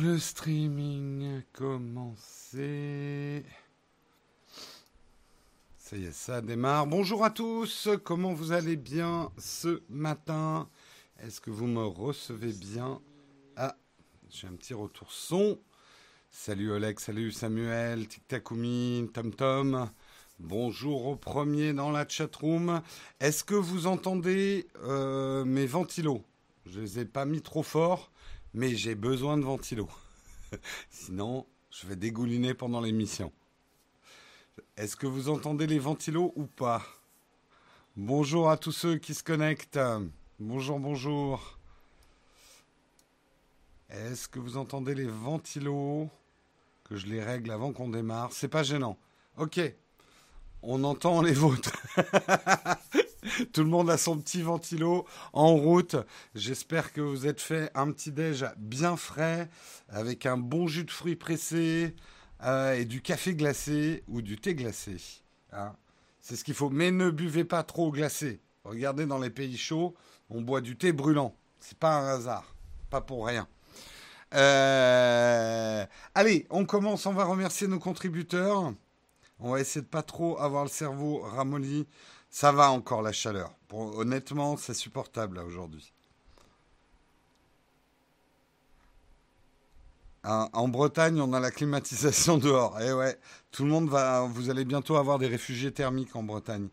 le streaming commencer. Ça y est, ça démarre. Bonjour à tous, comment vous allez bien ce matin? Est-ce que vous me recevez bien? Ah, j'ai un petit retour son. Salut Oleg, salut Samuel, Tic Takumi, Tom Tom. Bonjour au premier dans la chatroom. Est-ce que vous entendez euh, mes ventilos? Je les ai pas mis trop fort, mais j'ai besoin de ventilos. Sinon, je vais dégouliner pendant l'émission. Est-ce que vous entendez les ventilos ou pas? Bonjour à tous ceux qui se connectent. Bonjour, bonjour. Est-ce que vous entendez les ventilos Que je les règle avant qu'on démarre? C'est pas gênant. Ok. On entend les vôtres. Tout le monde a son petit ventilo en route. J'espère que vous êtes fait un petit déj bien frais avec un bon jus de fruits pressés euh, et du café glacé ou du thé glacé. Hein. C'est ce qu'il faut. Mais ne buvez pas trop glacé. Regardez dans les pays chauds, on boit du thé brûlant. C'est pas un hasard. Pas pour rien. Euh, allez, on commence. On va remercier nos contributeurs. On va essayer de pas trop avoir le cerveau ramolli. Ça va encore la chaleur. honnêtement, c'est supportable aujourd'hui. En Bretagne, on a la climatisation dehors. Eh ouais, tout le monde va. Vous allez bientôt avoir des réfugiés thermiques en Bretagne.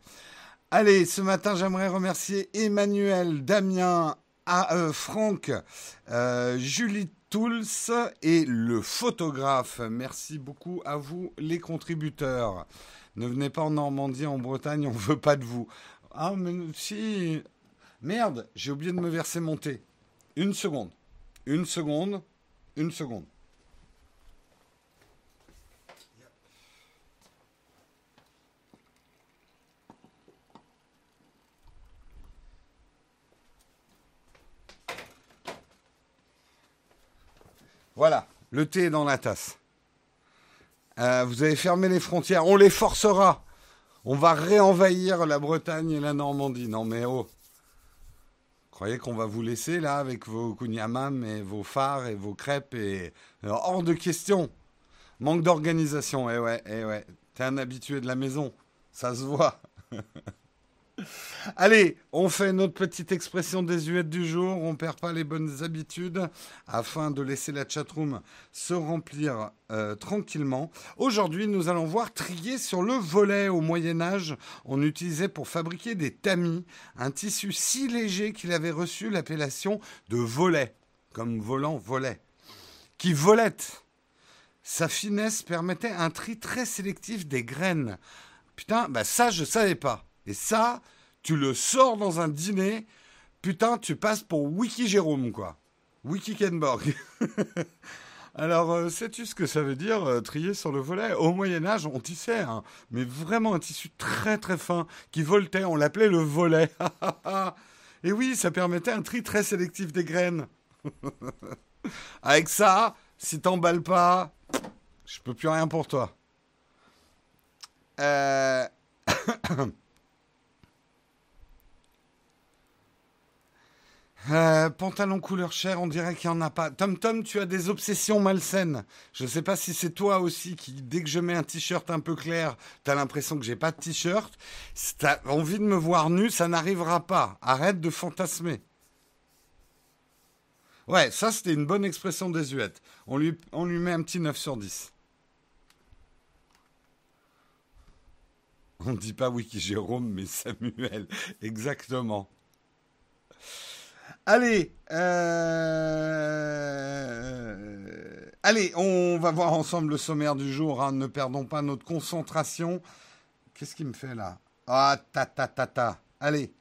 Allez, ce matin, j'aimerais remercier Emmanuel, Damien, euh, Franck, euh, Julie Tools et le photographe. Merci beaucoup à vous, les contributeurs. Ne venez pas en Normandie, en Bretagne, on ne veut pas de vous. Ah, mais si. Merde, j'ai oublié de me verser mon thé. Une seconde. Une seconde. Une seconde. Voilà, le thé est dans la tasse. Euh, vous avez fermé les frontières, on les forcera. On va réenvahir la Bretagne et la Normandie. Non mais oh. Croyez qu'on va vous laisser là avec vos kunyamam et vos phares et vos crêpes et euh, hors de question. Manque d'organisation. Eh ouais, eh ouais. T'es un habitué de la maison. Ça se voit. Allez, on fait notre petite expression désuète du jour. On perd pas les bonnes habitudes afin de laisser la chatroom se remplir euh, tranquillement. Aujourd'hui, nous allons voir trier sur le volet. Au Moyen Âge, on utilisait pour fabriquer des tamis un tissu si léger qu'il avait reçu l'appellation de volet, comme volant volet, qui volette. Sa finesse permettait un tri très sélectif des graines. Putain, bah ça, je savais pas. Et ça, tu le sors dans un dîner, putain, tu passes pour Wiki Jérôme, quoi. Wiki Kenborg. Alors, euh, sais-tu ce que ça veut dire, euh, trier sur le volet Au Moyen-Âge, on tissait, hein, mais vraiment un tissu très très fin qui voltait, on l'appelait le volet. Et oui, ça permettait un tri très sélectif des graines. Avec ça, si t'emballes pas, je peux plus rien pour toi. Euh... Euh, pantalon couleur chair, on dirait qu'il n'y en a pas. Tom Tom, tu as des obsessions malsaines. Je ne sais pas si c'est toi aussi qui, dès que je mets un t-shirt un peu clair, tu as l'impression que j'ai pas de t-shirt. Si tu as envie de me voir nu, ça n'arrivera pas. Arrête de fantasmer. Ouais, ça c'était une bonne expression désuète. On lui, on lui met un petit 9 sur 10. On ne dit pas Wiki Jérôme, mais Samuel. Exactement. Allez, euh, allez, on va voir ensemble le sommaire du jour. Hein. Ne perdons pas notre concentration. Qu'est-ce qui me fait là? Ah, ta ta ta ta. Allez,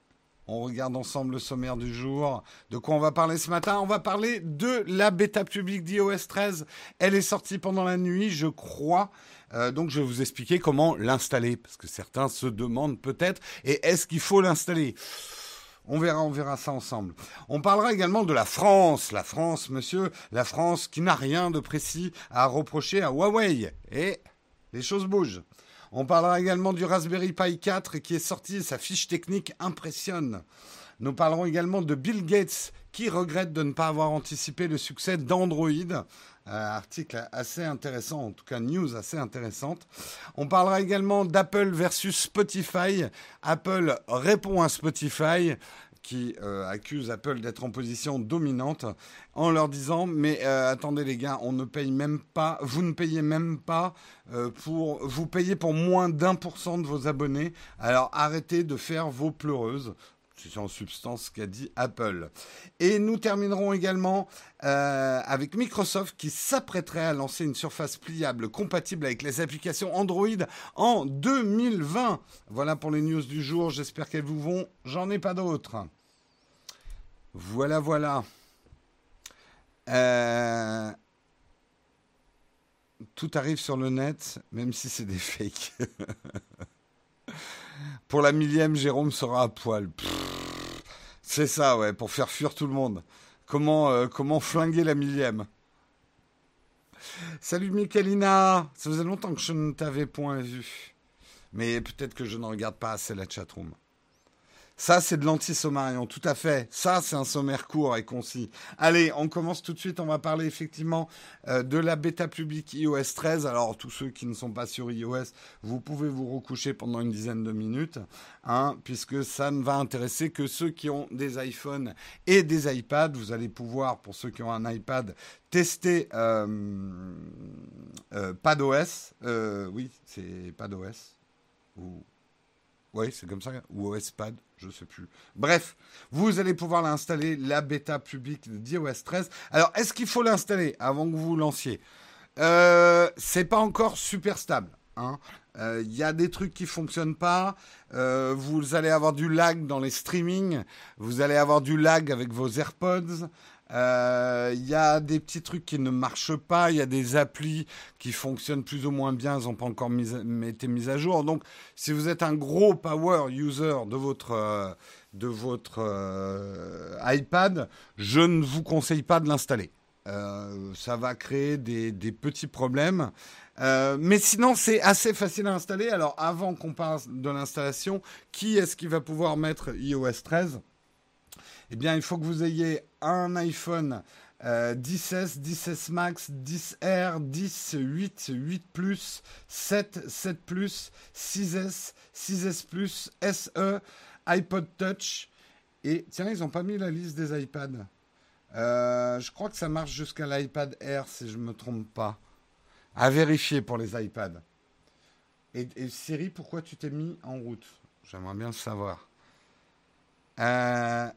on regarde ensemble le sommaire du jour. De quoi on va parler ce matin? On va parler de la bêta publique d'iOS 13. Elle est sortie pendant la nuit, je crois. Euh, donc je vais vous expliquer comment l'installer, parce que certains se demandent peut-être, et est-ce qu'il faut l'installer? On verra, on verra ça ensemble. On parlera également de la France. La France, monsieur, la France qui n'a rien de précis à reprocher à Huawei. Et les choses bougent. On parlera également du Raspberry Pi 4 qui est sorti, sa fiche technique impressionne. Nous parlerons également de Bill Gates qui regrette de ne pas avoir anticipé le succès d'Android. Euh, article assez intéressant, en tout cas news assez intéressante. On parlera également d'Apple versus Spotify. Apple répond à Spotify qui euh, accuse Apple d'être en position dominante en leur disant mais euh, attendez les gars on ne paye même pas vous ne payez même pas pour vous payez pour moins d'un pour cent de vos abonnés alors arrêtez de faire vos pleureuses c'est en substance ce qu'a dit Apple. Et nous terminerons également euh, avec Microsoft qui s'apprêterait à lancer une surface pliable compatible avec les applications Android en 2020. Voilà pour les news du jour. J'espère qu'elles vous vont. J'en ai pas d'autres. Voilà, voilà. Euh, tout arrive sur le net, même si c'est des fakes. Pour la millième, Jérôme sera à poil. C'est ça, ouais, pour faire fuir tout le monde. Comment, euh, comment flinguer la millième? Salut Michalina Ça faisait longtemps que je ne t'avais point vu. Mais peut-être que je ne regarde pas assez la chatroom. Ça, c'est de l'anti-sommarion, tout à fait. Ça, c'est un sommaire court et concis. Allez, on commence tout de suite. On va parler effectivement euh, de la bêta publique iOS 13. Alors, tous ceux qui ne sont pas sur iOS, vous pouvez vous recoucher pendant une dizaine de minutes, hein, puisque ça ne va intéresser que ceux qui ont des iPhones et des iPads. Vous allez pouvoir, pour ceux qui ont un iPad, tester euh, euh, PadOS. Oui, c'est PadOS. Ou oui, c'est comme ça. Ou OSPad, je ne sais plus. Bref, vous allez pouvoir l'installer, la bêta publique d'iOS 13. Alors, est-ce qu'il faut l'installer avant que vous lanciez? Euh, C'est pas encore super stable. Il hein. euh, y a des trucs qui fonctionnent pas. Euh, vous allez avoir du lag dans les streamings. Vous allez avoir du lag avec vos AirPods. Il euh, y a des petits trucs qui ne marchent pas, il y a des applis qui fonctionnent plus ou moins bien, elles n'ont pas encore été mises à jour. Donc, si vous êtes un gros power user de votre, euh, euh, iPad, je ne vous conseille pas de l'installer. ça va créer des, des petits problèmes. mais sinon, c'est assez facile à installer. Alors, avant qu'on parle de l'installation, qui est-ce qui va pouvoir mettre iOS 13 eh bien, il faut que vous ayez un iPhone 10S, 10S Max, 10R, 10, 8, 8 Plus, 7, 7 Plus, 6S, 6S Plus, SE, iPod Touch. Et tiens, ils n'ont pas mis la liste des iPads. Euh, je crois que ça marche jusqu'à l'iPad Air, si je ne me trompe pas. À vérifier pour les iPads. Et, et Siri, pourquoi tu t'es mis en route? J'aimerais bien le savoir. Euh,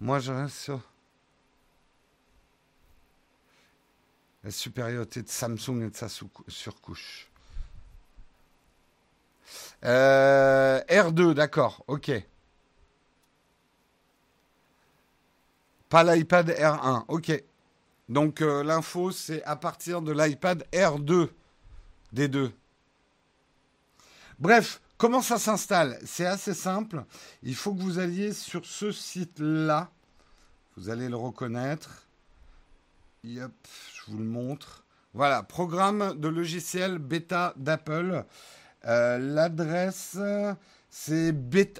moi, je reste sur la supériorité de Samsung et de sa surcouche. Euh, R2, d'accord, ok. Pas l'iPad R1, ok. Donc euh, l'info, c'est à partir de l'iPad R2 des deux. Bref, Comment ça s'installe? C'est assez simple. Il faut que vous alliez sur ce site-là. Vous allez le reconnaître. Yep, je vous le montre. Voilà, programme de logiciel bêta d'Apple. Euh, l'adresse, c'est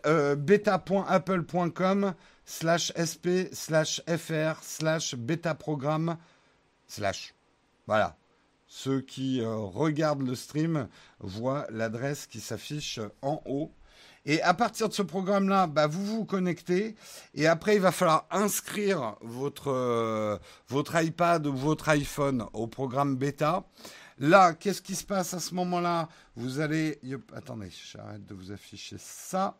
euh, beta.apple.com slash sp slash fr slash bêta programme slash. Voilà. Ceux qui euh, regardent le stream voient l'adresse qui s'affiche en haut. Et à partir de ce programme-là, bah, vous vous connectez. Et après, il va falloir inscrire votre, euh, votre iPad ou votre iPhone au programme bêta. Là, qu'est-ce qui se passe à ce moment-là? Vous allez... attendez, j'arrête de vous afficher ça.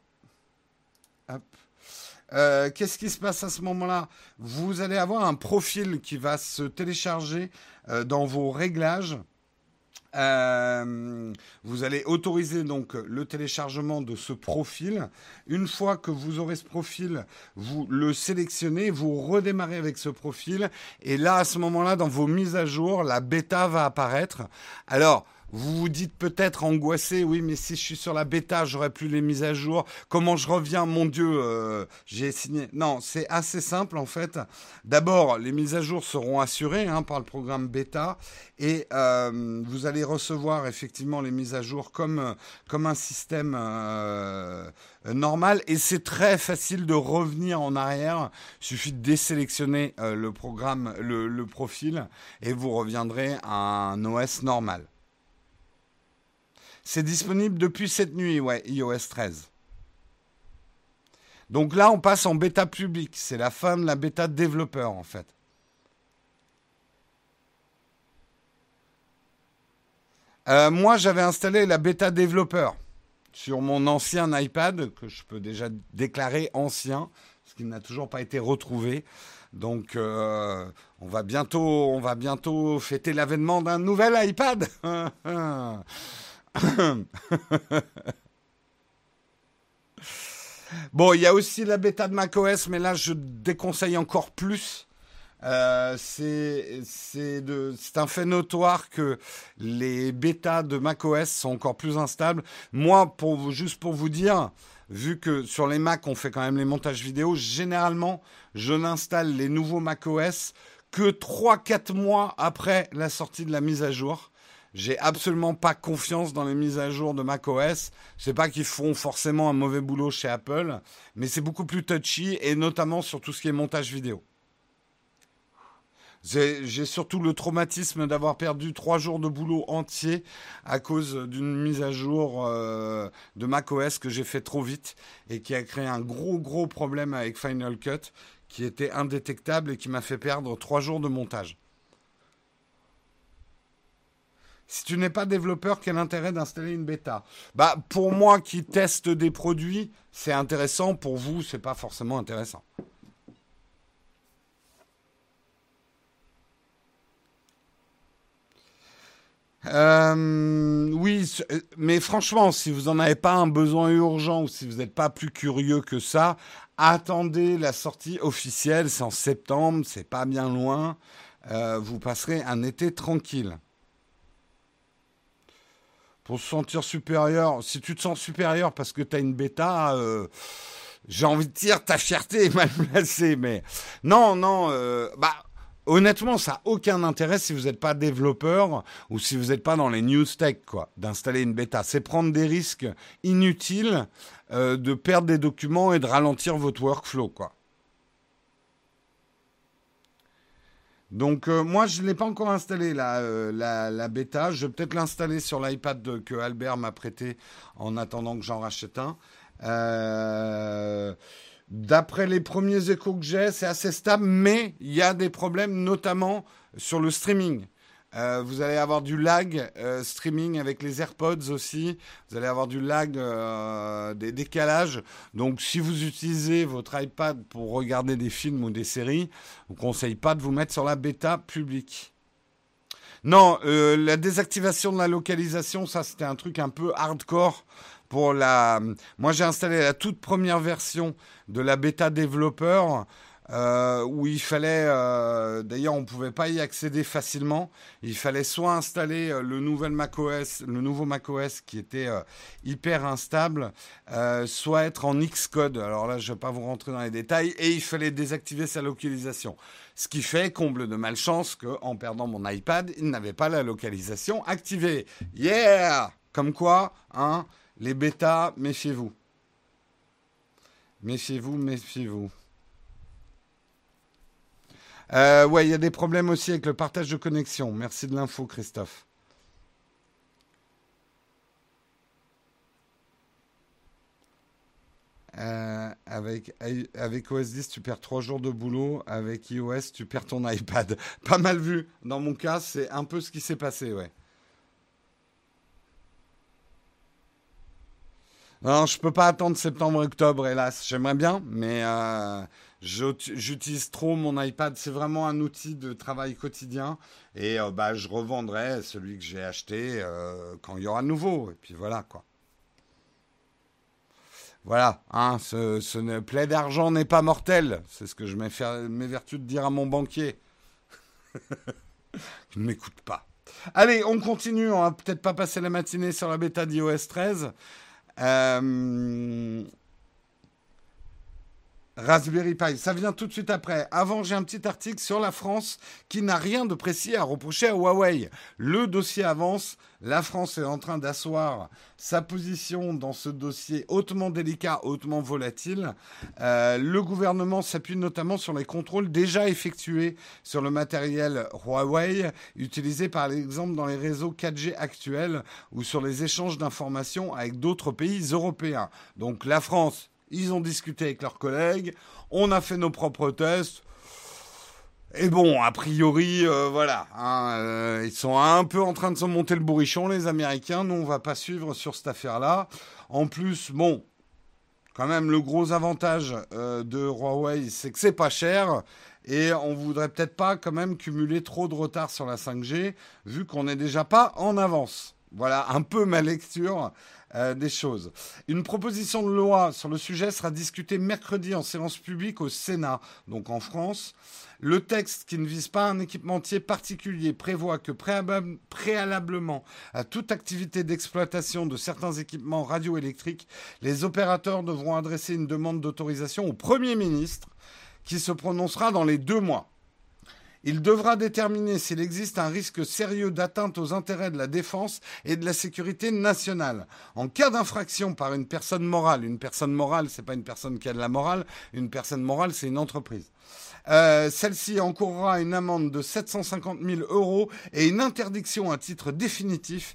Euh, qu'est-ce qui se passe à ce moment-là? Vous allez avoir un profil qui va se télécharger euh, dans vos réglages. Euh, vous allez autoriser donc le téléchargement de ce profil. Une fois que vous aurez ce profil, vous le sélectionnez, vous redémarrez avec ce profil. Et là, à ce moment-là, dans vos mises à jour, la bêta va apparaître. Alors, vous vous dites peut-être angoissé, oui, mais si je suis sur la bêta, j'aurai plus les mises à jour. Comment je reviens? Mon Dieu, euh, j'ai signé. Non, c'est assez simple en fait. D'abord, les mises à jour seront assurées hein, par le programme bêta et euh, vous allez recevoir effectivement les mises à jour comme, comme un système euh, normal. Et c'est très facile de revenir en arrière. Il suffit de désélectionner le programme, le, le profil et vous reviendrez à un OS normal. C'est disponible depuis cette nuit, ouais, iOS 13. Donc là, on passe en bêta public. C'est la fin de la bêta développeur, en fait. Euh, moi, j'avais installé la bêta développeur sur mon ancien iPad, que je peux déjà déclarer ancien, parce qu'il n'a toujours pas été retrouvé. Donc, euh, on va bientôt fêter l'avènement d'un nouvel iPad. bon, il y a aussi la bêta de macOS, mais là, je déconseille encore plus. Euh, c'est un fait notoire que les bêtas de macOS sont encore plus instables. Moi, juste pour vous dire, vu que sur les Mac, on fait quand même les montages vidéo, généralement, je n'installe les nouveaux macOS que 3-4 mois après la sortie de la mise à jour. J'ai absolument pas confiance dans les mises à jour de macOS. sais pas qu'ils font forcément un mauvais boulot chez Apple, mais c'est beaucoup plus touchy et notamment sur tout ce qui est montage vidéo. J'ai surtout le traumatisme d'avoir perdu trois jours de boulot entier à cause d'une mise à jour euh, de macOS que j'ai fait trop vite et qui a créé un gros gros problème avec Final Cut qui était indétectable et qui m'a fait perdre trois jours de montage. Si tu n'es pas développeur, quel intérêt d'installer une bêta? Bah pour moi qui teste des produits, c'est intéressant. Pour vous, c'est pas forcément intéressant. Euh, oui, mais franchement, si vous n'en avez pas un besoin urgent ou si vous n'êtes pas plus curieux que ça, attendez la sortie officielle. C'est en septembre, c'est pas bien loin. Euh, vous passerez un été tranquille pour se sentir supérieur. Si tu te sens supérieur parce que tu as une bêta, euh, j'ai envie de dire ta fierté est mal placée. Mais non, non, euh, bah. Honnêtement, ça n'a aucun intérêt si vous n'êtes pas développeur ou si vous n'êtes pas dans les news tech, quoi, d'installer une bêta. C'est prendre des risques inutiles euh, de perdre des documents et de ralentir votre workflow, quoi. Donc euh, moi, je ne l'ai pas encore installé euh, la, la, bêta. Je vais peut-être l'installer sur l'iPad que Albert m'a prêté en attendant que j'en rachète un. Euh, d'après les premiers échos que j'ai, c'est assez stable, mais il y a des problèmes, notamment sur le streaming. Euh, vous allez avoir du lag euh, streaming avec les AirPods aussi. Vous allez avoir du lag, euh, des décalages. Donc, si vous utilisez votre iPad pour regarder des films ou des séries, je vous conseille pas de vous mettre sur la bêta publique. Non, la désactivation de la localisation, ça c'était un truc un peu hardcore pour la. Moi, j'ai installé la toute première version de la bêta développeur. Euh, où il fallait, euh, d'ailleurs on ne pouvait pas y accéder facilement, il fallait soit installer euh, le, nouvel macOS, le nouveau macOS qui était hyper instable, soit être en Xcode, alors là je ne vais pas vous rentrer dans les détails, et il fallait désactiver sa localisation. Ce qui fait, comble de malchance, qu'en perdant mon iPad, il n'avait pas la localisation activée. Yeah Comme quoi, hein, les bêtas, méfiez-vous. Méfiez-vous, méfiez-vous. Euh, ouais, il y a des problèmes aussi avec le partage de connexion. Merci de l'info, Christophe. Euh, avec, avec OS 10, tu perds 3 jours de boulot. Avec iOS, tu perds ton iPad. Pas mal vu. Dans mon cas, c'est un peu ce qui s'est passé, ouais. Non, je peux pas attendre septembre-octobre, hélas. J'aimerais bien, mais euh, J'utilise trop mon iPad. C'est vraiment un outil de travail quotidien. Et euh, bah, je revendrai celui que j'ai acheté euh, quand il y aura nouveau. Et puis voilà, quoi. Voilà, hein, ce, plaid d'argent n'est pas mortel. C'est ce que je m'évertue de dire à mon banquier. Il ne m'écoute pas. Allez, on continue. On va peut-être pas passer la matinée sur la bêta d'iOS 13. Euh, Raspberry Pi, ça vient tout de suite après. Avant, j'ai un petit article sur la France qui n'a rien de précis à reprocher à Huawei. Le dossier avance. La France est en train d'asseoir sa position dans ce dossier hautement délicat, hautement volatile. Euh, le gouvernement s'appuie notamment sur les contrôles déjà effectués sur le matériel Huawei, utilisé par exemple dans les réseaux 4G actuels ou sur les échanges d'informations avec d'autres pays européens. Donc la France ils ont discuté avec leurs collègues, on a fait nos propres tests. Et bon, a priori, euh, voilà, hein, euh, ils sont un peu en train de se monter le bourrichon, les Américains. Nous, on va pas suivre sur cette affaire-là. En plus, bon, quand même, le gros avantage euh, de Huawei, c'est que c'est pas cher. Et on voudrait peut-être pas quand même cumuler trop de retard sur la 5G, vu qu'on n'est déjà pas en avance. Voilà un peu ma lecture euh, des choses. Une proposition de loi sur le sujet sera discutée mercredi en séance publique au Sénat, donc en France. Le texte, qui ne vise pas un équipementier particulier, prévoit que préalablement à toute activité d'exploitation de certains équipements radioélectriques, les opérateurs devront adresser une demande d'autorisation au Premier ministre, qui se prononcera dans les deux mois. Il devra déterminer s'il existe un risque sérieux d'atteinte aux intérêts de la défense et de la sécurité nationale. En cas d'infraction par une personne morale, une personne morale, c'est pas une personne qui a de la morale, une personne morale, c'est une entreprise. Euh, celle-ci encourra une amende de 750 000 euros et une interdiction à titre définitif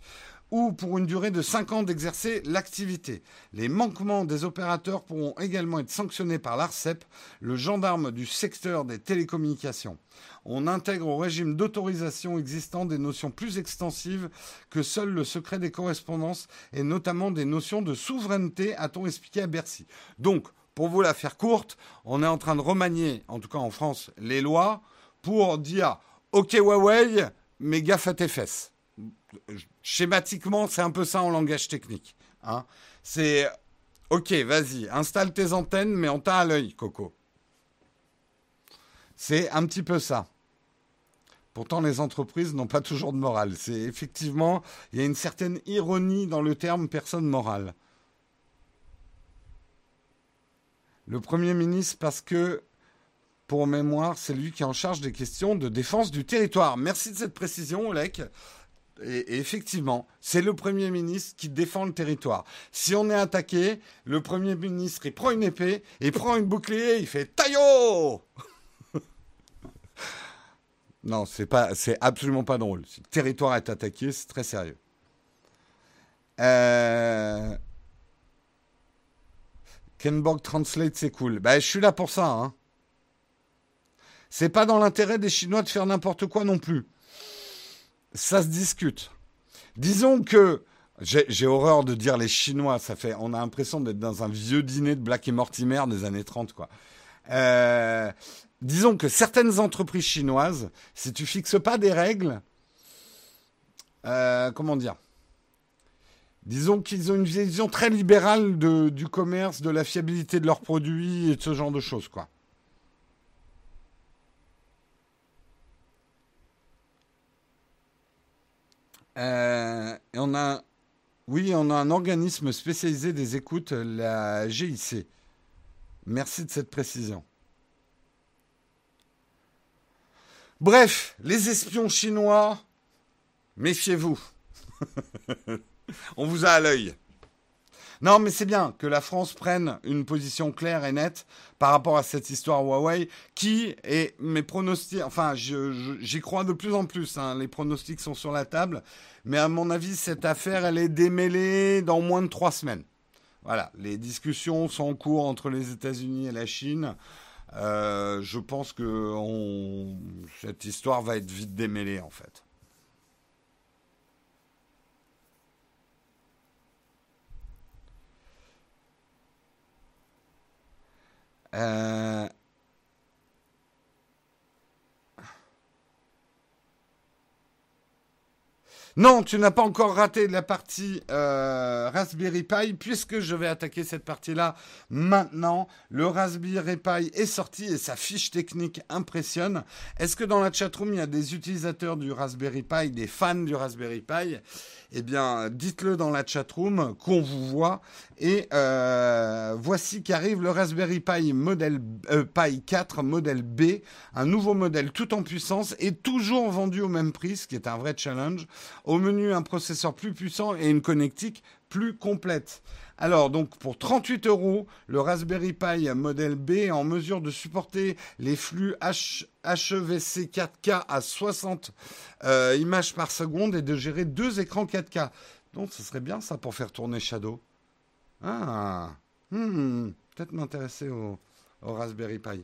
ou pour une durée de 5 ans d'exercer l'activité. Les manquements des opérateurs pourront également être sanctionnés par l'ARCEP, le gendarme du secteur des télécommunications. On intègre au régime d'autorisation existant des notions plus extensives que seul le secret des correspondances et notamment des notions de souveraineté, a-t-on expliqué à Bercy. Donc, pour vous la faire courte, on est en train de remanier, en tout cas en France, les lois pour dire OK Huawei, mais gaffe à tes fesses schématiquement, c'est un peu ça en langage technique. Hein. C'est OK, vas-y, installe tes antennes, mais on t'a à l'œil, Coco. C'est un petit peu ça. Pourtant, les entreprises n'ont pas toujours de morale. C'est effectivement, il y a une certaine ironie dans le terme personne morale. Le Premier ministre, parce que, pour mémoire, c'est lui qui est en charge des questions de défense du territoire. Merci de cette précision, Olek. Et, effectivement, c'est le Premier ministre qui défend le territoire. Si on est attaqué, le Premier ministre, il prend une épée, il prend une bouclier, il fait taillot Non, c'est pas, c'est absolument pas drôle. Si le territoire est attaqué, c'est très sérieux. Euh... Kenborg Translate, c'est cool. Ben, je suis là pour ça. Hein. C'est pas dans l'intérêt des Chinois de faire n'importe quoi non plus ça se discute. Disons que j'ai horreur de dire les Chinois, ça fait, on a l'impression d'être dans un vieux dîner de Black et Mortimer des années 30, quoi. Euh, disons que certaines entreprises chinoises, si tu fixes pas des règles, euh, comment dire Disons qu'ils ont une vision très libérale du commerce, de la fiabilité de leurs produits et de ce genre de choses, quoi. Euh, on a, oui, on a un organisme spécialisé des écoutes, la GIC. Merci de cette précision. Bref, les espions chinois, méfiez-vous. on vous a à l'œil. Non, mais c'est bien que la France prenne une position claire et nette par rapport à cette histoire Huawei, qui est mes pronostics, enfin, j'y crois de plus en plus, hein, les pronostics sont sur la table, mais à mon avis, cette affaire, elle est démêlée dans moins de trois semaines. Voilà, les discussions sont en cours entre les États-Unis et la Chine. Euh, je pense que cette histoire va être vite démêlée, en fait. Euh, Non, tu n'as pas encore raté la partie euh, Raspberry Pi, puisque je vais attaquer cette partie-là maintenant. Le Raspberry Pi est sorti et sa fiche technique impressionne. Est-ce que dans la chatroom, il y a des utilisateurs du Raspberry Pi, des fans du Raspberry Pi? Eh bien, dites-le dans la chatroom, qu'on vous voit. Et euh, voici qu'arrive le Raspberry Pi, modèle, euh, Pi 4 modèle B, un nouveau modèle tout en puissance et toujours vendu au même prix, ce qui est un vrai challenge. Au menu, un processeur plus puissant et une connectique plus complète. Alors, donc, pour 38 euros, le Raspberry Pi modèle B est en mesure de supporter les flux HEVC 4K à 60 euh, images par seconde et de gérer deux écrans 4K. Donc, ce serait bien ça pour faire tourner Shadow. Ah, hmm, peut-être m'intéresser au, Raspberry Pi.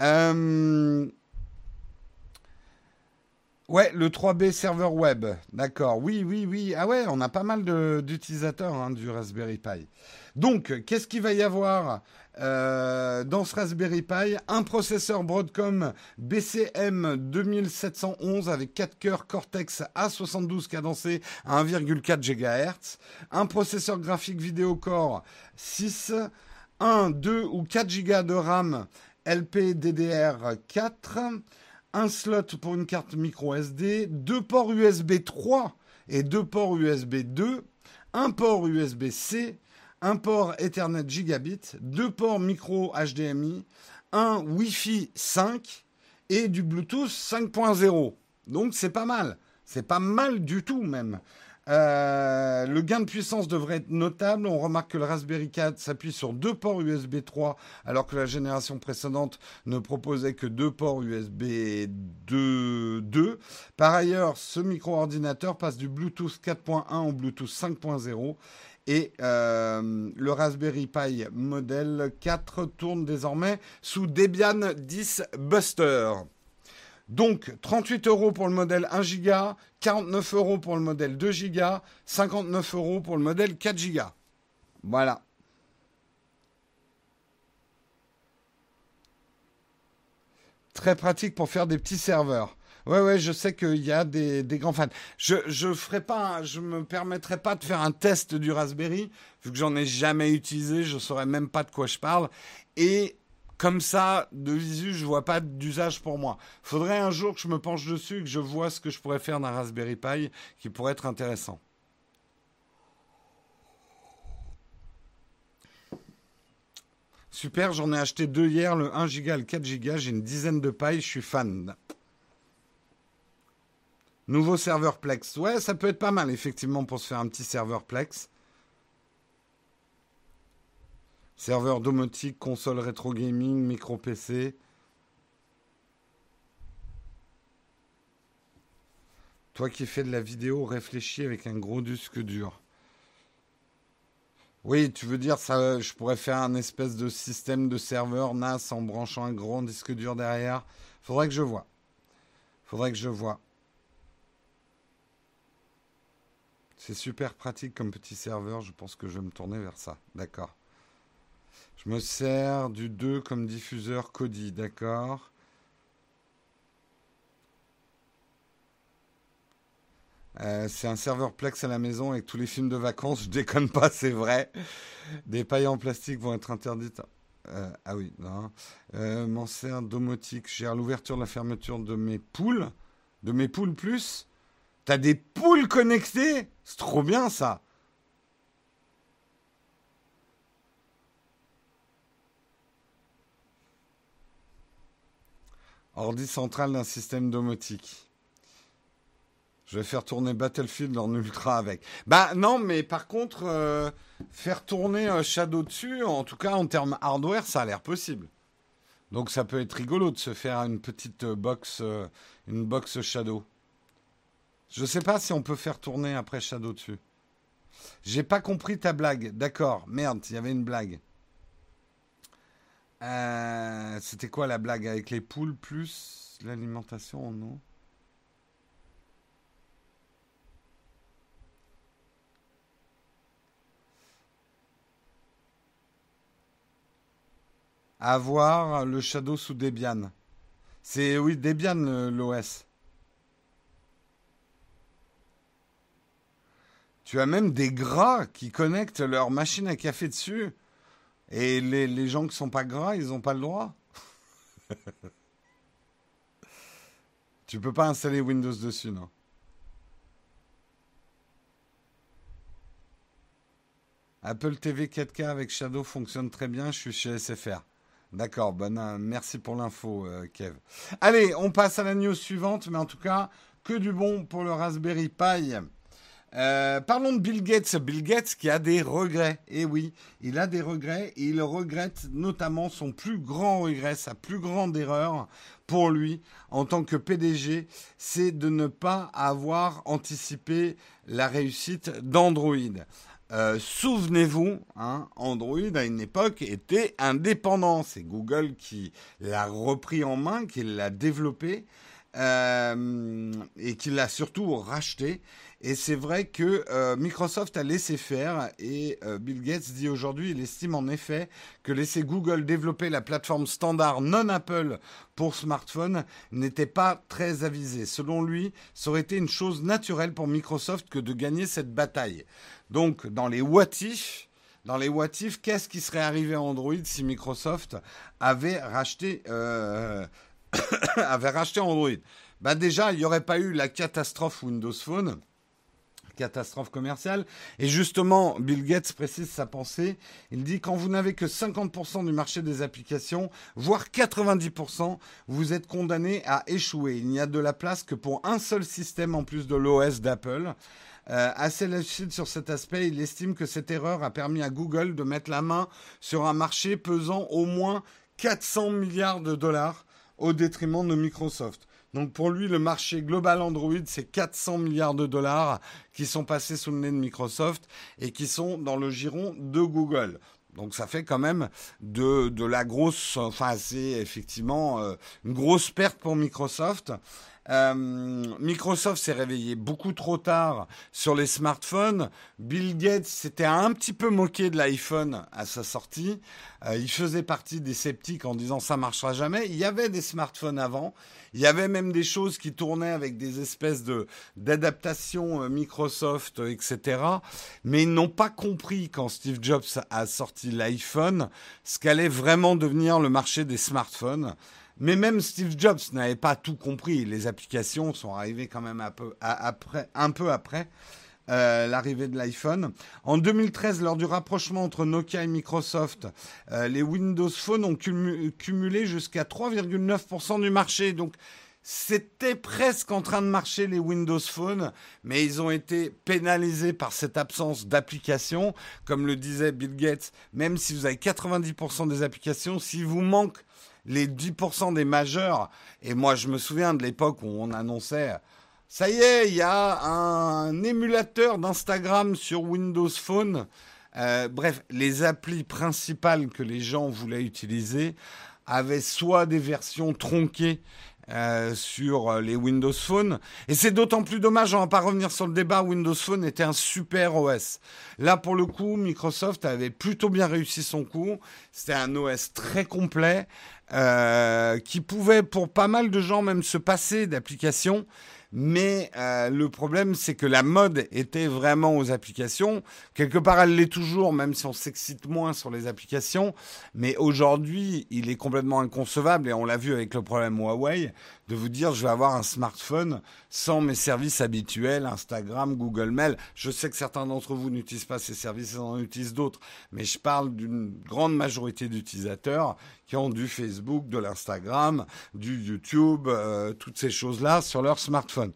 Euh, Ouais, le 3B serveur web. D'accord. Oui, oui, oui. Ah ouais, on a pas mal d'utilisateurs hein, du Raspberry Pi. Donc, qu'est-ce qu'il va y avoir euh, dans ce Raspberry Pi? Un processeur Broadcom BCM 2711 avec 4 cœurs Cortex A72 cadencé à 1,4 GHz. Un processeur graphique vidéo Core 6. 1, 2 ou 4 Go de RAM LPDDR4 un slot pour une carte micro SD, deux ports USB 3 et deux ports USB 2, un port USB-C, un port Ethernet gigabit, deux ports micro HDMI, un Wi-Fi 5 et du Bluetooth 5.0. Donc c'est pas mal. C'est pas mal du tout même. Euh, le gain de puissance devrait être notable. On remarque que le Raspberry 4 s'appuie sur deux ports USB 3, alors que la génération précédente ne proposait que deux ports USB 2. Par ailleurs, ce micro-ordinateur passe du Bluetooth 4.1 au Bluetooth 5.0. Et euh, le Raspberry Pi modèle 4 tourne désormais sous Debian 10 Buster. Donc 38 euros pour le modèle 1 Go, 49 euros pour le modèle 2 Go, 59 euros pour le modèle 4 Go. Voilà. Très pratique pour faire des petits serveurs. Ouais, ouais, je sais qu'il y a des, grands fans. Je je ferai pas, je me permettrai pas de faire un test du Raspberry vu que j'en ai jamais utilisé, je saurais même pas de quoi je parle. Et comme ça, de visu, je vois pas d'usage pour moi. Faudrait un jour que je me penche dessus et que je vois ce que je pourrais faire d'un Raspberry Pi qui pourrait être intéressant. Super, j'en ai acheté deux hier, le 1 Go et le 4 Go. J'ai une dizaine de pailles, je suis fan. Nouveau serveur Plex. Ouais, ça peut être pas mal, effectivement, pour se faire un petit serveur Plex. Serveur domotique, console rétro gaming, micro PC. Toi qui fais de la vidéo, réfléchis avec un gros disque dur. Oui, tu veux dire ça je pourrais faire un espèce de système de serveur NAS en branchant un grand disque dur derrière. Faudrait que je vois. Faudrait que je vois. C'est super pratique comme petit serveur, je pense que je vais me tourner vers ça. D'accord. Je me sers du 2 comme diffuseur Kodi, d'accord? Euh, c'est un serveur Plex à la maison avec tous les films de vacances. Je déconne pas, c'est vrai. Des pailles en plastique vont être interdites. Euh, ah oui, non. Euh, m'en sert domotique. Gère l'ouverture, la fermeture de mes poules. De mes poules plus. T'as des poules connectées? C'est trop bien ça. Ordi central d'un système domotique. Je vais faire tourner Battlefield en ultra avec. Bah non, mais par contre, euh, faire tourner un Shadow dessus, en tout cas en termes hardware, ça a l'air possible. Donc ça peut être rigolo de se faire une petite box, euh, une box Shadow. Je sais pas si on peut faire tourner après Shadow dessus. J'ai pas compris ta blague. D'accord, merde, il y avait une blague. Euh, c'était quoi la blague? Avec les poules plus l'alimentation non? Avoir le Shadow sous Debian. C'est oui Debian l'OS. Tu as même des gras qui connectent leur machine à café dessus. Et les, les gens qui sont pas gras, ils n'ont pas le droit. tu peux pas installer Windows dessus, non Apple TV 4K avec Shadow fonctionne très bien, je suis chez SFR. D'accord, bon, euh, merci pour l'info, euh, Kev. Allez, on passe à la news suivante, mais en tout cas, que du bon pour le Raspberry Pi. Euh, parlons de Bill Gates. Bill Gates qui a des regrets. Et eh oui, il a des regrets et il regrette notamment son plus grand regret, sa plus grande erreur pour lui en tant que PDG, c'est de ne pas avoir anticipé la réussite d'Android. Euh, souvenez-vous, hein, Android à une époque était indépendant. C'est Google qui l'a repris en main, qui l'a développé euh, et qui l'a surtout racheté. Et c'est vrai que euh, Microsoft a laissé faire et Bill Gates dit aujourd'hui, il estime en effet que laisser Google développer la plateforme standard non Apple pour smartphone n'était pas très avisé. Selon lui, ça aurait été une chose naturelle pour Microsoft que de gagner cette bataille. Donc, dans les what if, dans les what qu'est-ce qui serait arrivé à Android si Microsoft avait racheté, euh, avait racheté Android? Ben Déjà, il n'y aurait pas eu la catastrophe Windows Phone catastrophe commerciale. Et justement, Bill Gates précise sa pensée. Il dit quand vous n'avez que 50% du marché des applications, voire 90%, vous êtes condamné à échouer. Il n'y a de la place que pour un seul système en plus de l'OS d'Apple. Euh, assez lucide sur cet aspect, il estime que cette erreur a permis à Google de mettre la main sur un marché pesant au moins 400 milliards de dollars au détriment de Microsoft. Donc pour lui, le marché global Android, c'est 400 milliards de dollars qui sont passés sous le nez de Microsoft et qui sont dans le giron de Google. Donc ça fait quand même de, de la grosse, enfin c'est effectivement euh, une grosse perte pour Microsoft. Euh, Microsoft s'est réveillé beaucoup trop tard sur les smartphones. Bill Gates s'était un petit peu moqué de l'iPhone à sa sortie. Euh, il faisait partie des sceptiques en disant ça marchera jamais. Il y avait des smartphones avant. Il y avait même des choses qui tournaient avec des espèces de d'adaptations euh, Microsoft, etc. Mais ils n'ont pas compris quand Steve Jobs a sorti l'iPhone ce qu'allait vraiment devenir le marché des smartphones. Mais même Steve Jobs n'avait pas tout compris. Les applications sont arrivées quand même un peu après. Un peu après. Euh, l'arrivée de l'iPhone. En 2013, lors du rapprochement entre Nokia et Microsoft, euh, les Windows Phone ont cumulé jusqu'à 3,9% du marché. Donc, c'était presque en train de marcher les Windows Phone, mais ils ont été pénalisés par cette absence d'applications. Comme le disait Bill Gates, même si vous avez 90% des applications, si vous manque les 10% des majeurs, et moi je me souviens de l'époque où on annonçait, ça y est, il y a un émulateur d'Instagram sur Windows Phone. Euh, bref, les applis principales que les gens voulaient utiliser avaient soit des versions tronquées euh, sur les Windows Phone. Et c'est d'autant plus dommage, on va pas revenir sur le débat, Windows Phone était un super OS. Là, pour le coup, Microsoft avait plutôt bien réussi son coup. C'était un OS très complet, euh, qui pouvait pour pas mal de gens même se passer d'applications. Mais euh, le problème, c'est que la mode était vraiment aux applications. Quelque part, elle l'est toujours, même si on s'excite moins sur les applications. Mais aujourd'hui, il est complètement inconcevable, et on l'a vu avec le problème Huawei, de vous dire je vais avoir un smartphone sans mes services habituels, Instagram, Google Mail. Je sais que certains d'entre vous n'utilisent pas ces services, ils en utilisent d'autres, mais je parle d'une grande majorité d'utilisateurs qui ont du Facebook, de l'Instagram, du YouTube, euh, toutes ces choses-là sur leur smartphone.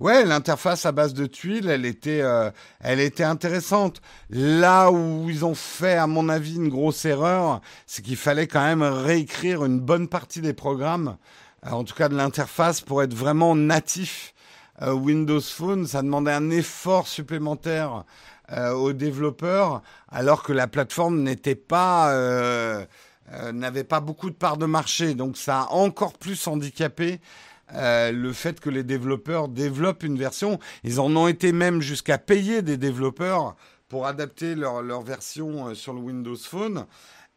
Ouais, l'interface à base de tuiles, elle était, euh, elle était intéressante. Là où ils ont fait, à mon avis, une grosse erreur, c'est qu'il fallait quand même réécrire une bonne partie des programmes, euh, en tout cas de l'interface, pour être vraiment natif. Euh, Windows Phone, ça demandait un effort supplémentaire aux développeurs, alors que la plateforme n'était pas n'avait pas beaucoup de parts de marché, donc ça a encore plus handicapé euh, le fait que les développeurs développent une version. Ils en ont été même jusqu'à payer des développeurs pour adapter leur, version euh, sur le Windows Phone.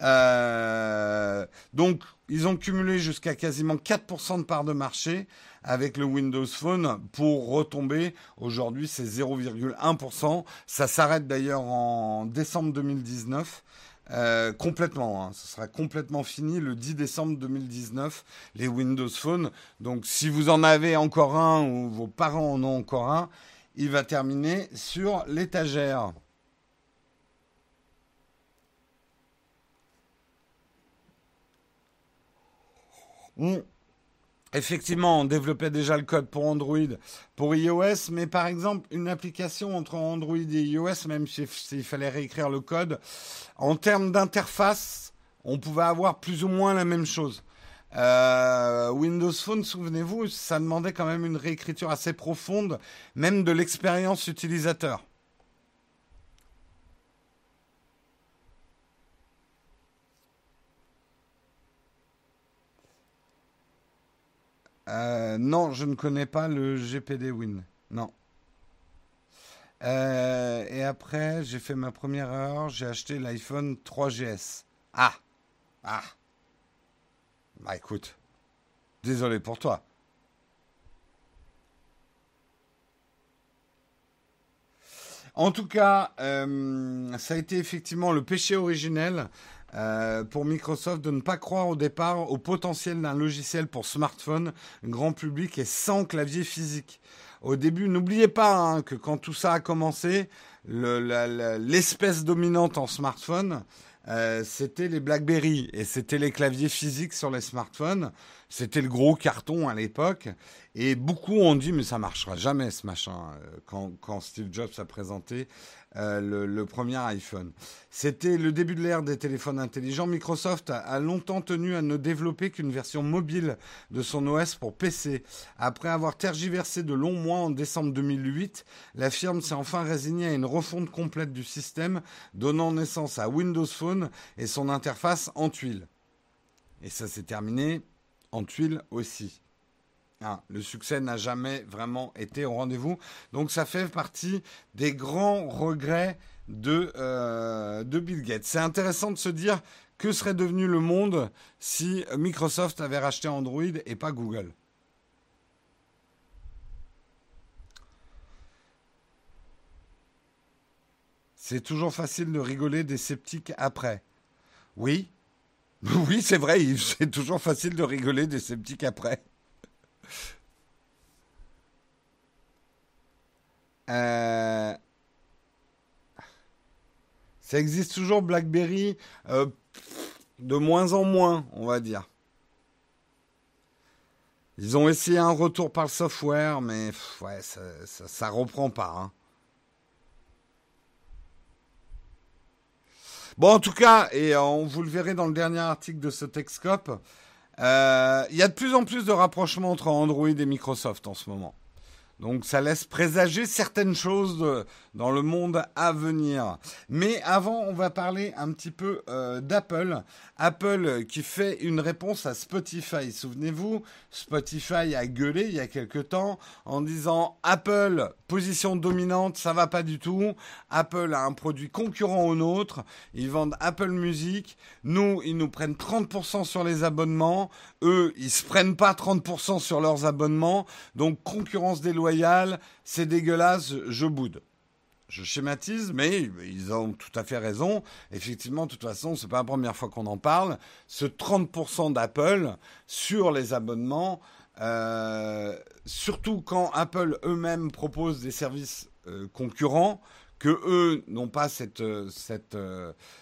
Euh, donc, ils ont cumulé jusqu'à quasiment 4% de part de marché avec le Windows Phone pour retomber. Aujourd'hui, c'est 0,1%. Ça s'arrête d'ailleurs en décembre 2019. Euh, complètement, hein. ce sera complètement fini le 10 décembre 2019, les Windows Phone. Donc si vous en avez encore un ou vos parents en ont encore un, il va terminer sur l'étagère. Effectivement, on développait déjà le code pour Android, pour iOS, mais par exemple, une application entre Android et iOS, même s'il fallait réécrire le code, en termes d'interface, on pouvait avoir plus ou moins la même chose. Euh, Windows Phone, souvenez-vous, ça demandait quand même une réécriture assez profonde, même de l'expérience utilisateur. Euh, non, je ne connais pas le GPD Win. Non. Euh, et après, j'ai fait ma première erreur. J'ai acheté l'iPhone 3GS. Ah Ah Bah écoute, désolé pour toi. En tout cas, euh, ça a été effectivement le péché originel euh, pour Microsoft de ne pas croire au départ au potentiel d'un logiciel pour smartphone grand public et sans clavier physique. Au début, n'oubliez pas hein, que quand tout ça a commencé, l'espèce dominante en smartphone, euh, c'était les BlackBerry et c'était les claviers physiques sur les smartphones. C'était le gros carton à l'époque. Et beaucoup ont dit, mais ça marchera jamais ce machin, euh, quand, quand Steve Jobs a présenté euh, le, premier iPhone. C'était le début de l'ère des téléphones intelligents. Microsoft a, longtemps tenu à ne développer qu'une version mobile de son OS pour PC. Après avoir tergiversé de longs mois en décembre 2008, la firme s'est enfin résignée à une refonte complète du système, donnant naissance à Windows Phone et son interface en tuile. Et ça s'est terminé en tuile aussi. Ah, le succès n'a jamais vraiment été au rendez-vous. Donc ça fait partie des grands regrets de, euh, de Bill Gates. C'est intéressant de se dire que serait devenu le monde si Microsoft avait racheté Android et pas Google. C'est toujours facile de rigoler des sceptiques après. Oui, oui, c'est vrai, c'est toujours facile de rigoler des sceptiques après. Euh, ça existe toujours BlackBerry euh, de moins en moins, on va dire. Ils ont essayé un retour par le software, mais ça, reprend pas. Hein. Bon, en tout cas, et on vous le verrez dans le dernier article de ce Texcope, euh, il y a de plus en plus de rapprochements entre Android et Microsoft en ce moment. Donc ça laisse présager certaines choses dans le monde à venir. Mais avant, on va parler un petit peu euh, d'Apple. Apple qui fait une réponse à Spotify. Souvenez-vous, Spotify a gueulé il y a quelque temps en disant Apple, position dominante, ça va pas du tout. Apple a un produit concurrent au nôtre. Ils vendent Apple Music. Nous, ils nous prennent 30% sur les abonnements. Eux, ils se prennent pas 30% sur leurs abonnements. Donc concurrence déloyale, c'est dégueulasse, je boude je schématise, mais ils ont tout à fait raison. Effectivement, de toute façon, c'est pas la première fois qu'on en parle. Ce 30% d'Apple sur les abonnements, euh, surtout quand Apple eux-mêmes proposent des services euh, concurrents, que eux n'ont pas cette, cette,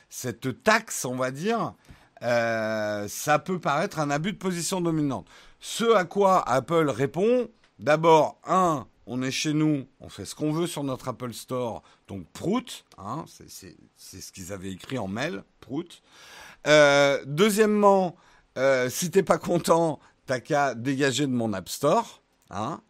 cette taxe, on va dire, euh, ça peut paraître un abus de position dominante. Ce à quoi Apple répond, d'abord, un, on est chez nous, on fait ce qu'on veut sur notre Apple Store, donc prout, hein, c'est ce qu'ils avaient écrit en mail, prout. Euh, deuxièmement, euh, si t'es pas content, t'as qu'à dégager de mon App Store. Hein.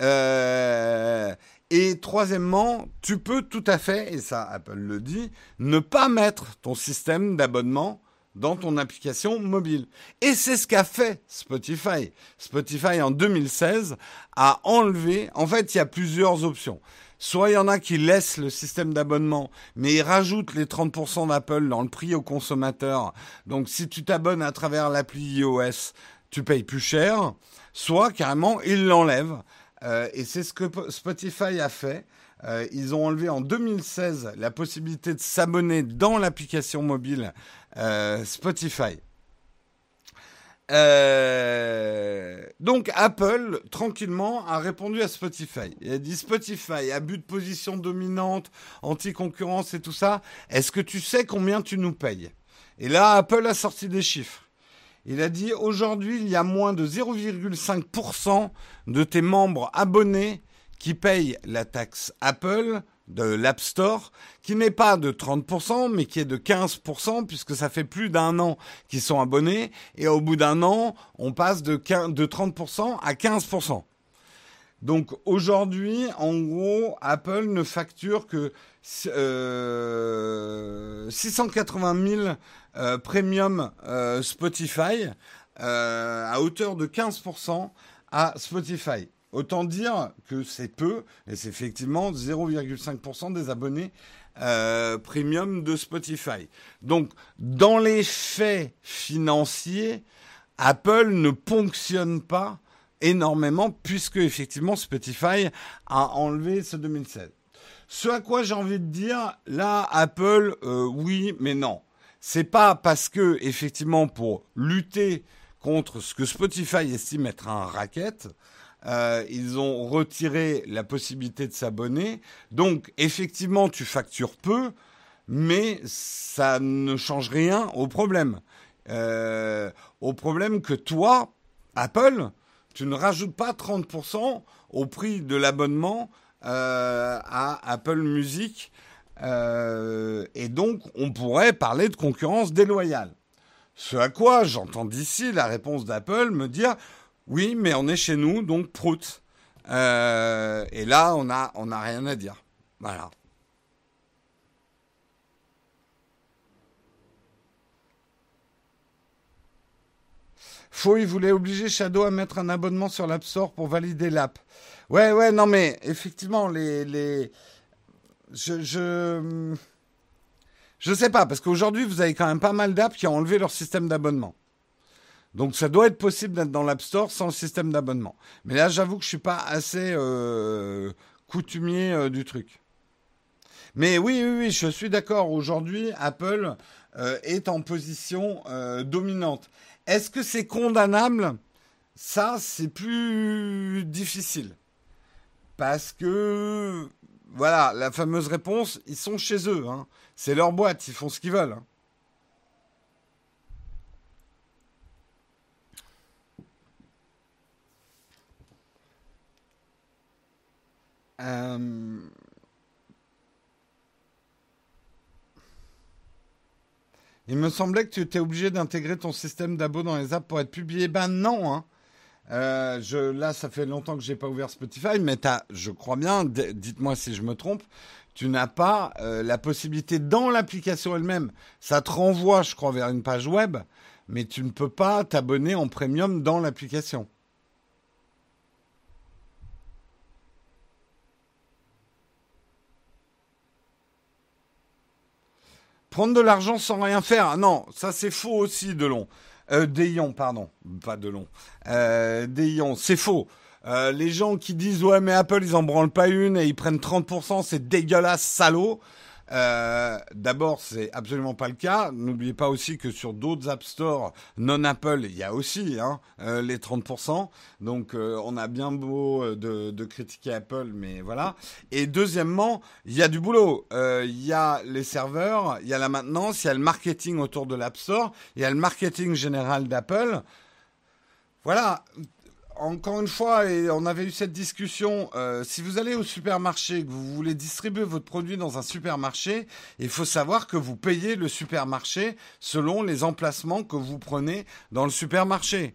Euh, et troisièmement, tu peux tout à fait, et ça Apple le dit, ne pas mettre ton système d'abonnement dans ton application mobile. Et c'est ce qu'a fait Spotify. Spotify en 2016 a enlevé, en fait il y a plusieurs options. soit il y en a qui laissent le système d'abonnement, mais ils rajoutent les 30% d'Apple dans le prix au consommateur. Donc si tu t'abonnes à travers l'appli iOS, tu payes plus cher, soit carrément ils l'enlèvent. Euh, et c'est ce que Spotify a fait. Euh, ils ont enlevé en 2016 la possibilité de s'abonner dans l'application mobile euh, Spotify. Euh, donc Apple, tranquillement, a répondu à Spotify. Il a dit Spotify, abus de position dominante, anti-concurrence et tout ça, est-ce que tu sais combien tu nous payes? Et là, Apple a sorti des chiffres. Il a dit aujourd'hui, il y a moins de 0,5% de tes membres abonnés qui payent la taxe Apple de l'App Store, qui n'est pas de 30%, mais qui est de 15%, puisque ça fait plus d'un an qu'ils sont abonnés, et au bout d'un an, on passe de, 30% à 15%. Donc aujourd'hui, en gros, Apple ne facture que 680 000 euh, euh, premium euh, Spotify à hauteur de 15% à Spotify. Autant dire que c'est peu, et c'est effectivement 0,5% des abonnés euh, premium de Spotify. Donc, dans les faits financiers, Apple ne ponctionne pas énormément puisque effectivement Spotify a enlevé ce 2016. Ce à quoi j'ai envie de dire, là, Apple, euh, oui, mais non. C'est pas parce que effectivement pour lutter contre ce que Spotify estime être un racket, euh, ils ont retiré la possibilité de s'abonner. Donc, effectivement, tu factures peu, mais ça ne change rien au problème. Euh, au problème que toi, Apple, tu ne rajoutes pas 30% au prix de l'abonnement euh, à Apple Music. et donc, on pourrait parler de concurrence déloyale. Ce à quoi j'entends d'ici la réponse d'Apple me dire oui, mais on est chez nous, donc prout. Euh, et là, on n'a on a rien à dire. Voilà. Faux, il voulait obliger Shadow à mettre un abonnement sur l'App Store pour valider l'app. Ouais, ouais, non, mais effectivement, les. Je, je. Je sais pas, parce qu'aujourd'hui, vous avez quand même pas mal d'apps qui ont enlevé leur système d'abonnement. Donc ça doit être possible d'être dans l'App Store sans le système d'abonnement. Mais là, j'avoue que je suis pas assez euh, coutumier euh, du truc. Mais oui, oui, oui, je suis d'accord. Aujourd'hui, Apple euh, est en position dominante. Est-ce que c'est condamnable? Ça, c'est plus difficile. Parce que, voilà, la fameuse réponse, ils sont chez eux. Hein. C'est leur boîte, ils font ce qu'ils veulent. Hein. Euh, il me semblait que tu étais obligé d'intégrer ton système d'abo dans les apps pour être publié. Ben non. Hein. Euh, je, là, ça fait longtemps que j'ai pas ouvert Spotify, mais je crois bien, dites-moi si je me trompe, tu n'as pas euh, la possibilité dans l'application elle-même. Ça te renvoie, je crois, vers une page web, mais tu ne peux pas t'abonner en premium dans l'application. Prendre de l'argent sans rien faire, ah non, ça c'est faux aussi, Delon. Euh, Déon, pardon, pas Delon. Euh, c'est faux. Euh, les gens qui disent ouais mais Apple ils en branlent pas une et ils prennent 30%, c'est dégueulasse, salaud. Euh, d'abord, c'est absolument pas le cas. N'oubliez pas aussi que sur d'autres App Store non Apple, il y a aussi hein, euh, les 30%. Donc, euh, on a bien beau de, critiquer Apple, mais voilà. Et deuxièmement, il y a du boulot. Il y a les serveurs, il y a la maintenance, il y a le marketing autour de l'App Store, il y a le marketing général d'Apple. Voilà, encore une fois, et on avait eu cette discussion, euh, si vous allez au supermarché, que vous voulez distribuer votre produit dans un supermarché, il faut savoir que vous payez le supermarché selon les emplacements que vous prenez dans le supermarché.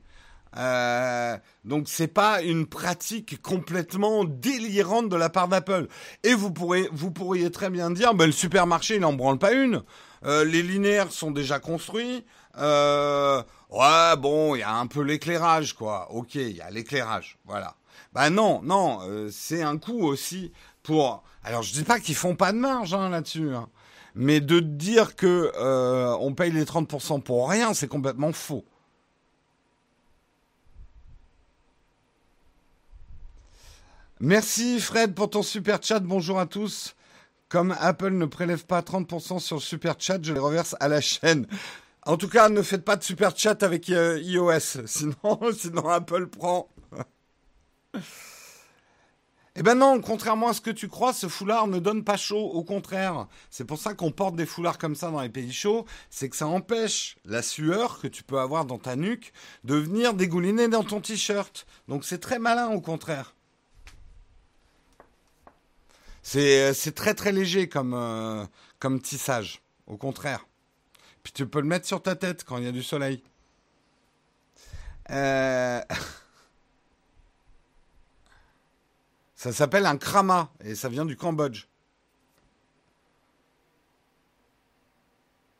Euh, donc c'est pas une pratique complètement délirante de la part d'Apple. Et vous pourrez, vous pourriez très bien dire, ben, le supermarché il n'en branle pas une. Euh, les linéaires sont déjà construits. Euh, ouais, bon, il y a un peu l'éclairage, quoi. Ok, il y a l'éclairage, voilà. Ben non, non, euh, c'est un coût aussi pour. Alors je dis pas qu'ils font pas de marge hein, là-dessus, hein. mais de dire que euh, on paye les 30% pour rien, c'est complètement faux. Merci Fred pour ton super chat. Bonjour à tous. Comme Apple ne prélève pas 30% sur le super chat, je les reverse à la chaîne. En tout cas, ne faites pas de super chat avec euh, iOS, sinon, sinon Apple prend. Eh ben non, contrairement à ce que tu crois, ce foulard ne donne pas chaud. Au contraire, c'est pour ça qu'on porte des foulards comme ça dans les pays chauds, c'est que ça empêche la sueur que tu peux avoir dans ta nuque de venir dégouliner dans ton t-shirt. Donc c'est très malin au contraire. C'est très très léger comme, euh, comme tissage, au contraire. Tu peux le mettre sur ta tête quand il y a du soleil. Euh... Ça s'appelle un krama et ça vient du Cambodge.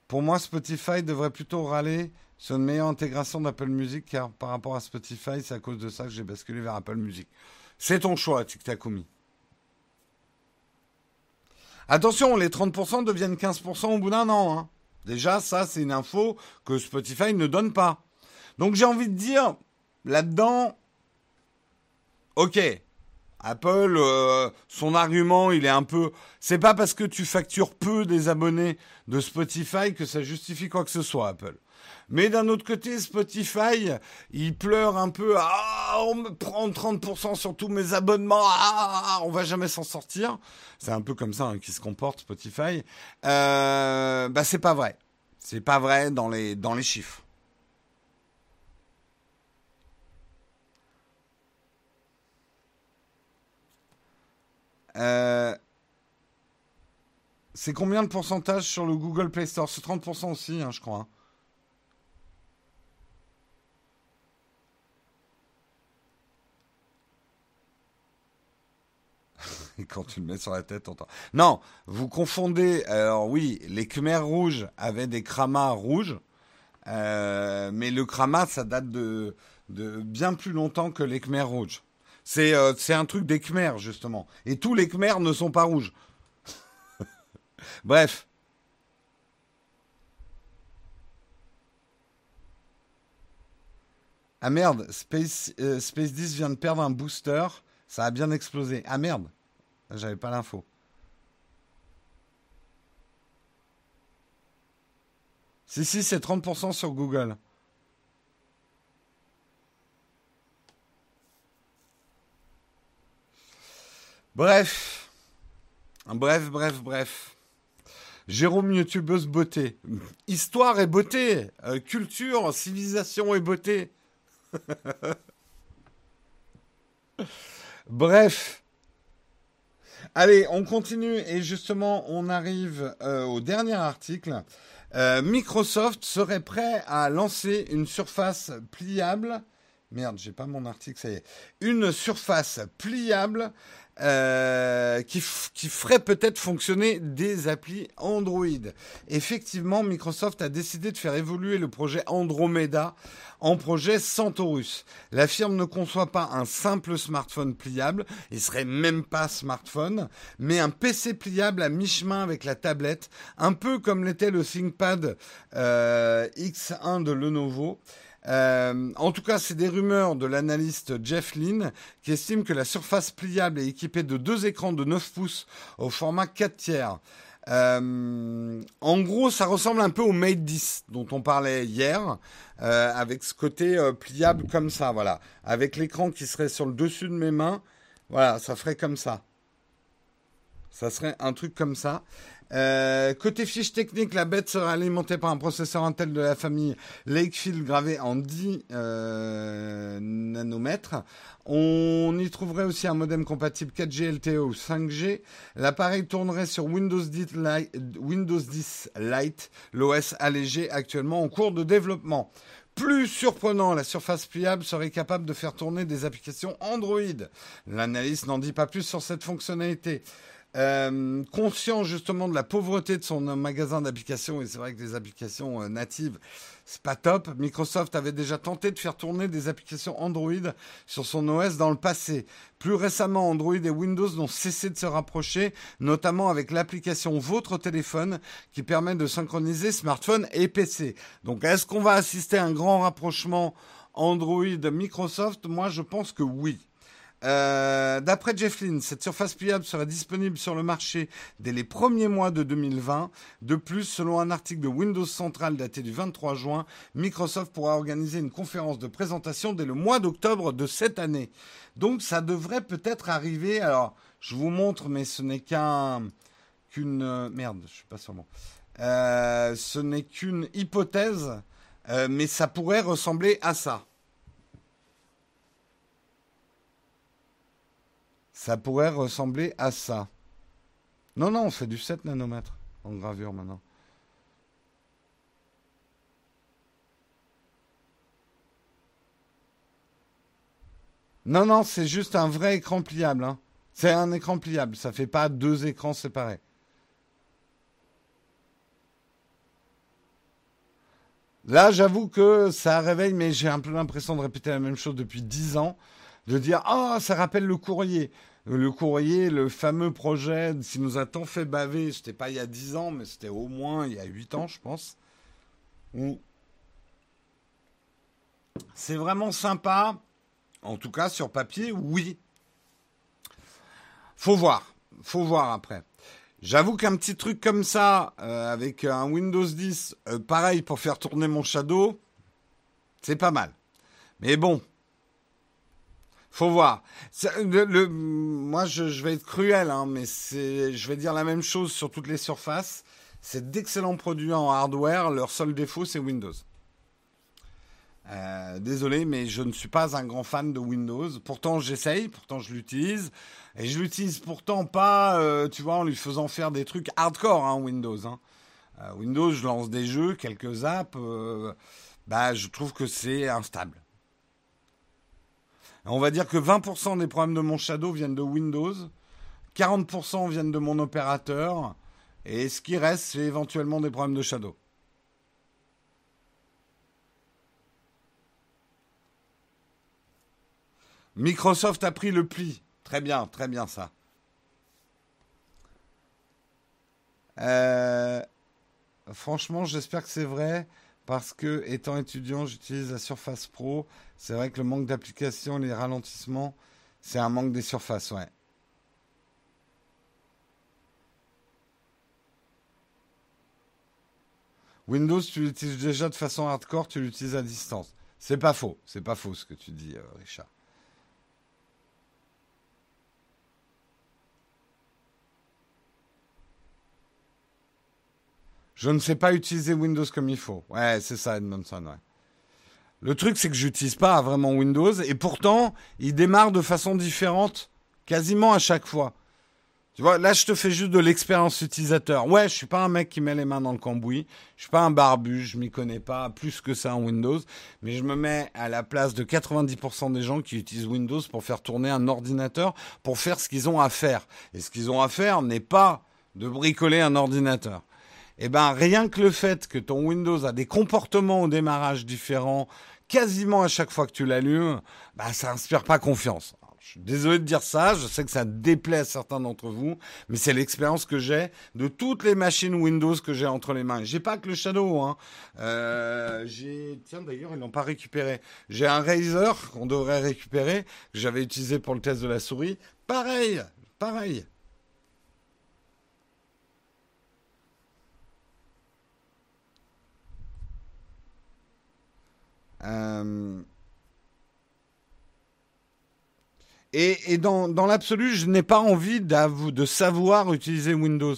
Pour moi, Spotify devrait plutôt râler sur une meilleure intégration d'Apple Music car par rapport à Spotify, c'est à cause de ça que j'ai basculé vers Apple Music. C'est ton choix, TikTakoumi. Attention, les 30% deviennent 15% au bout d'un an. Hein. Déjà, ça, c'est une info que Spotify ne donne pas. Donc j'ai envie de dire, là-dedans, ok, Apple, euh, son argument, il est un peu. C'est pas parce que tu factures peu des abonnés de Spotify que ça justifie quoi que ce soit, Apple. Mais d'un autre côté, Spotify, il pleure un peu. Ah, on me prend 30% sur tous mes abonnements. Ah, on va jamais s'en sortir. C'est un peu comme ça hein, qui se comporte Spotify. Euh, bah, c'est pas vrai. C'est pas vrai dans les dans les chiffres. Euh, c'est combien de pourcentage sur le Google Play Store? C'est 30% aussi, hein, je crois. Hein. quand tu le mets sur la tête, entend. Non, vous confondez. Alors oui, les Khmer rouges avaient des kramas rouges, euh, mais le krama, ça date de, bien plus longtemps que les Khmer rouges. Euh, c'est un truc des Khmers, justement. Et tous les Khmers ne sont pas rouges. Bref. Ah merde, Space, euh, Space 10 vient de perdre un booster. Ça a bien explosé. Ah merde, j'avais pas l'info. Si, si, c'est 30% sur Google. Bref. Bref, bref, bref. Jérôme YouTubeuse beauté. Histoire et beauté. Euh, culture, civilisation et beauté. bref. Allez, on continue et justement, on arrive euh, au dernier article. Euh, Microsoft serait prêt à lancer une surface pliable. Merde, j'ai pas mon article, ça y est. Une surface pliable euh, qui, qui, ferait peut-être fonctionner des applis Android. Effectivement, Microsoft a décidé de faire évoluer le projet Andromeda en projet Centaurus. La firme ne conçoit pas un simple smartphone pliable, il serait même pas smartphone, mais un PC pliable à mi-chemin avec la tablette, un peu comme l'était le ThinkPad euh, X1 de Lenovo. Euh, en tout cas, c'est des rumeurs de l'analyste Jeff Lynn qui estime que la surface pliable est équipée de deux écrans de 9 pouces au format 4 tiers. Euh, en gros, ça ressemble un peu au Mate 10 dont on parlait hier, euh, avec ce côté pliable comme ça, voilà. Avec l'écran qui serait sur le dessus de mes mains, voilà, ça ferait comme ça. Ça serait un truc comme ça. Euh, côté fiche technique, la bête sera alimentée par un processeur Intel de la famille Lakefield gravé en 10 euh, nanomètres. On y trouverait aussi un modem compatible 4G LTE ou 5G. L'appareil tournerait sur Windows 10 Lite, Windows 10 Lite l'OS allégé actuellement en cours de développement. Plus surprenant, la surface pliable serait capable de faire tourner des applications Android. L'analyse n'en dit pas plus sur cette fonctionnalité. Euh, conscient justement de la pauvreté de son magasin d'applications, et c'est vrai que des applications euh, natives, c'est pas top. Microsoft avait déjà tenté de faire tourner des applications Android sur son OS dans le passé. Plus récemment, Android et Windows n'ont cessé de se rapprocher, notamment avec l'application Votre téléphone qui permet de synchroniser smartphone et PC. Donc est-ce qu'on va assister à un grand rapprochement Android-Microsoft? Moi je pense que oui. Euh, d'après Jeff Lynne, cette surface pliable sera disponible sur le marché dès les premiers mois de 2020. De plus, selon un article de Windows Central daté du 23 juin, Microsoft pourra organiser une conférence de présentation dès le mois d'octobre de cette année. Donc ça devrait peut-être arriver. Alors, je vous montre, mais ce n'est qu'un qu'une euh, merde, je suis pas. Euh, ce n'est qu'une hypothèse, mais ça pourrait ressembler à ça. Ça pourrait ressembler à ça. Non, non, on fait du 7 nanomètres en gravure maintenant. Non, non, c'est juste un vrai écran pliable. Hein. C'est un écran pliable, ça fait pas deux écrans séparés. Là, j'avoue que ça réveille, mais j'ai un peu l'impression de répéter la même chose depuis dix ans de dire ah ça rappelle le courrier. Le courrier, le fameux projet, s'il nous a tant fait baver, c'était pas il y a 10 ans, mais c'était au moins il y a 8 ans, je pense. C'est vraiment sympa. En tout cas, sur papier, oui. Faut voir. Faut voir après. J'avoue qu'un petit truc comme ça, euh, avec un Windows 10, euh, pareil pour faire tourner mon Shadow, c'est pas mal. Mais bon, faut voir. Moi, je, vais être cruel, hein, mais je vais dire la même chose sur toutes les surfaces. C'est d'excellents produits en hardware. Leur seul défaut, c'est Windows. Euh, désolé, mais je ne suis pas un grand fan de Windows. Pourtant, j'essaye, pourtant je l'utilise. Et je l'utilise pourtant pas, euh, tu vois, en lui faisant faire des trucs hardcore, hein, Windows. Hein. Euh, Windows, je lance des jeux, quelques apps. bah, je trouve que c'est instable. On va dire que 20% des problèmes de mon Shadow viennent de Windows, 40% viennent de mon opérateur, et ce qui reste, c'est éventuellement des problèmes de Shadow. Microsoft a pris le pli. Très bien, très bien ça. Euh, franchement, j'espère que c'est vrai parce que étant étudiant, j'utilise la Surface Pro. C'est vrai que le manque d'application, les ralentissements, c'est un manque des surfaces, ouais. Windows, tu l'utilises déjà de façon hardcore, tu l'utilises à distance. C'est pas faux, c'est pas faux ce que tu dis, euh, Richard. Je ne sais pas utiliser Windows comme il faut. Ouais, c'est ça, Edmondson, ouais. Le truc, c'est que j'utilise pas vraiment Windows et pourtant, il démarre de façon différente quasiment à chaque fois. Tu vois, là, je te fais juste de l'expérience utilisateur. Ouais, je suis pas un mec qui met les mains dans le cambouis. Je suis pas un barbu, je m'y connais pas plus que ça en Windows. Mais je me mets à la place de 90% des gens qui utilisent Windows pour faire tourner un ordinateur, pour faire ce qu'ils ont à faire. Et ce qu'ils ont à faire n'est pas de bricoler un ordinateur eh ben rien que le fait que ton Windows a des comportements au démarrage différents quasiment à chaque fois que tu l'allumes, bah ça inspire pas confiance. je suis désolé de dire ça, je sais que ça déplaît à certains d'entre vous, mais c'est l'expérience que j'ai de toutes les machines Windows que j'ai entre les mains. J'ai pas que le Shadow, hein. Euh, tiens d'ailleurs ils l'ont pas récupéré. J'ai un Razer qu'on devrait récupérer, que j'avais utilisé pour le test de la souris. Pareil, pareil. Euh, et, dans, l'absolu, je n'ai pas envie de savoir utiliser Windows.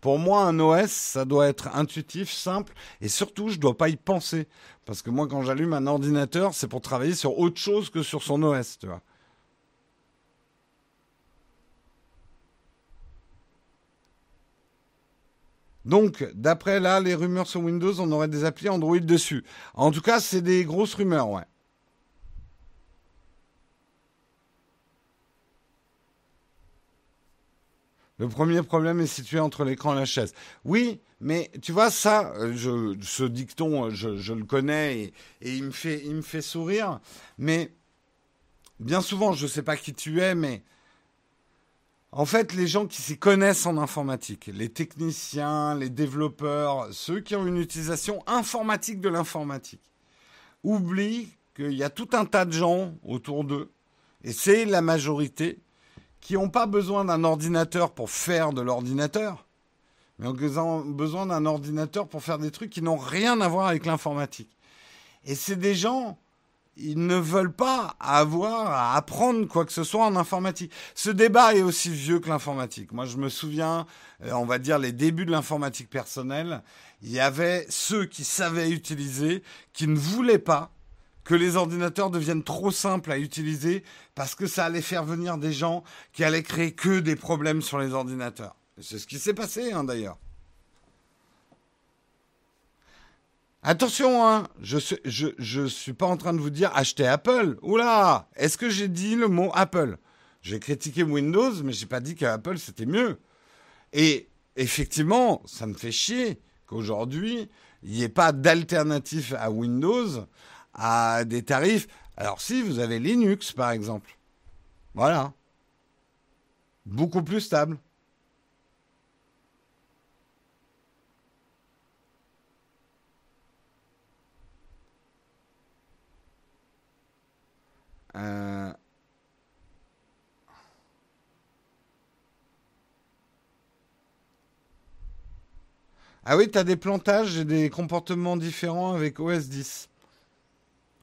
Pour moi, un OS, ça doit être intuitif, simple, et surtout, je ne dois pas y penser. Parce que moi, quand j'allume un ordinateur, c'est pour travailler sur autre chose que sur son OS, tu vois. Donc, d'après là, les rumeurs sur Windows, on aurait des applis Android dessus. En tout cas, c'est des grosses rumeurs, ouais. Le premier problème est situé entre l'écran et la chaise. Oui, mais tu vois, ça, je, ce dicton, je, le connais et, il me fait sourire. Mais bien souvent, je ne sais pas qui tu es, mais en fait, les gens qui s'y connaissent en informatique, les techniciens, les développeurs, ceux qui ont une utilisation informatique de l'informatique, oublient qu'il y a tout un tas de gens autour d'eux, et c'est la majorité, qui n'ont pas besoin d'un ordinateur pour faire de l'ordinateur, mais ont besoin d'un ordinateur pour faire des trucs qui n'ont rien à voir avec l'informatique. Et c'est des gens, ils ne veulent pas avoir à apprendre quoi que ce soit en informatique. Ce débat est aussi vieux que l'informatique. Moi, je me souviens, euh, on va dire les débuts de l'informatique personnelle, il y avait ceux qui savaient utiliser, qui ne voulaient pas que les ordinateurs deviennent trop simples à utiliser parce que ça allait faire venir des gens qui allaient créer que des problèmes sur les ordinateurs. C'est ce qui s'est passé hein, d'ailleurs. Attention, hein, je je suis pas en train de vous dire acheter Apple. Oula, est-ce que j'ai dit le mot Apple? J'ai critiqué Windows, mais j'ai pas dit qu'Apple c'était mieux. Et effectivement, ça me fait chier qu'aujourd'hui, il n'y ait pas d'alternative à Windows à des tarifs. Alors si vous avez Linux par exemple, voilà, beaucoup plus stable. Euh, ah oui, tu des plantages et des comportements différents avec OS 10.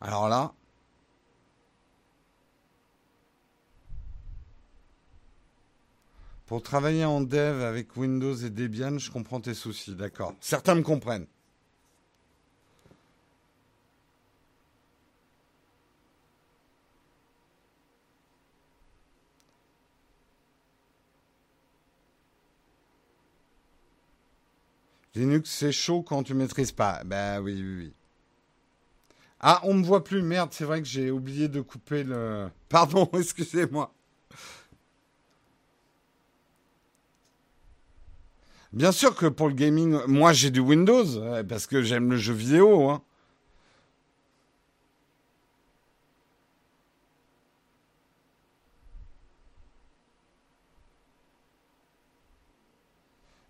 Alors là, pour travailler en dev avec Windows et Debian, je comprends tes soucis, d'accord. Certains me comprennent. Linux, c'est chaud quand tu maîtrises pas. Ben oui, oui, oui. Ah, on me voit plus. Merde, c'est vrai que j'ai oublié de couper le. Pardon, excusez-moi. Bien sûr que pour le gaming, moi j'ai du Windows parce que j'aime le jeu vidéo. Hein.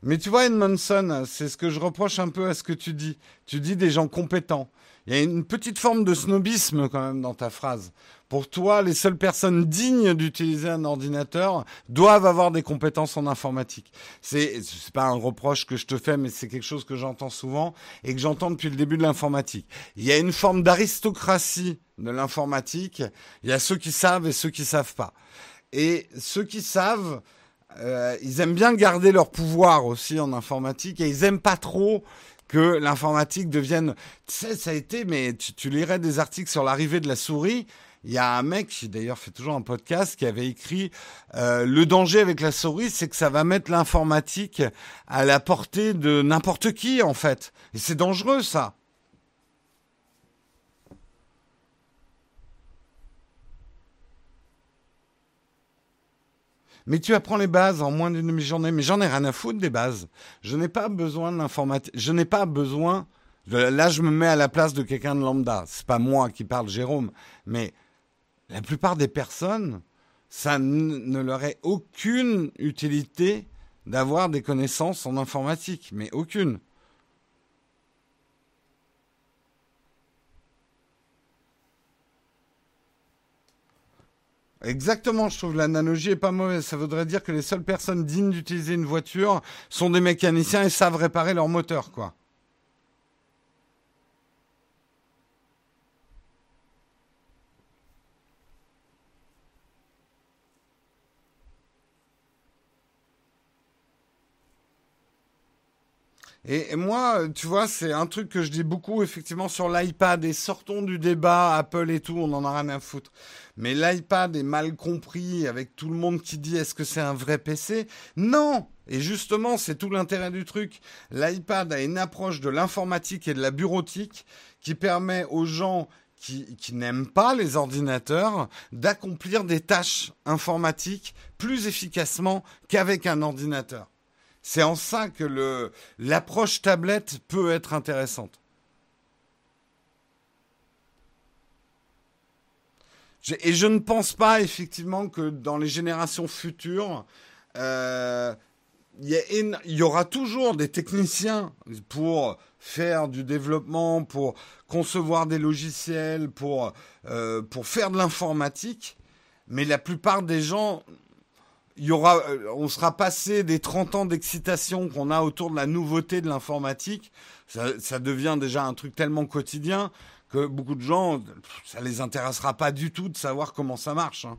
Mais tu vois, Edmondson, c'est ce que je reproche un peu à ce que tu dis. Tu dis des gens compétents. Il y a une petite forme de snobisme quand même dans ta phrase. Pour toi, les seules personnes dignes d'utiliser un ordinateur doivent avoir des compétences en informatique. C'est c'est pas un reproche que je te fais, mais c'est quelque chose que j'entends souvent et que j'entends depuis le début de l'informatique. Il y a une forme d'aristocratie de l'informatique. Il y a ceux qui savent et ceux qui savent pas. Et ceux qui savent, euh, ils aiment bien garder leur pouvoir aussi en informatique et ils aiment pas trop que l'informatique devienne. Tu sais, ça a été, mais tu, lirais des articles sur l'arrivée de la souris. Il y a un mec qui d'ailleurs fait toujours un podcast qui avait écrit euh, le danger avec la souris, c'est que ça va mettre l'informatique à la portée de n'importe qui en fait. Et c'est dangereux ça. Mais tu apprends les bases en moins d'une demi-journée. Mais j'en ai rien à foutre des bases. Je n'ai pas besoin de. Je n'ai pas besoin. Là, je me mets à la place de quelqu'un de lambda. C'est pas moi qui parle, Jérôme. Mais la plupart des personnes, ça ne leur est aucune utilité d'avoir des connaissances en informatique. Mais aucune. Exactement, je trouve l'analogie est pas mauvaise. Ça voudrait dire que les seules personnes dignes d'utiliser une voiture sont des mécaniciens et savent réparer leur moteur, quoi. Et, moi, tu vois, c'est un truc que je dis beaucoup effectivement sur l'iPad. Et sortons du débat Apple et tout, on en a rien à foutre. Mais l'iPad est mal compris avec tout le monde qui dit est-ce que c'est un vrai PC Non Et justement, c'est tout l'intérêt du truc. L'iPad a une approche de l'informatique et de la bureautique qui permet aux gens qui, qui n'aiment pas les ordinateurs d'accomplir des tâches informatiques plus efficacement qu'avec un ordinateur. C'est en ça que l'approche tablette peut être intéressante. Et je ne pense pas effectivement que dans les générations futures, euh, il y, aura toujours des techniciens pour faire du développement, pour concevoir des logiciels, pour, euh, pour faire de l'informatique. Mais la plupart des gens, il y aura, euh, on sera passé des 30 ans d'excitation qu'on a autour de la nouveauté de l'informatique. Ça, devient déjà un truc tellement quotidien que beaucoup de gens, ça les intéressera pas du tout de savoir comment ça marche. Hein.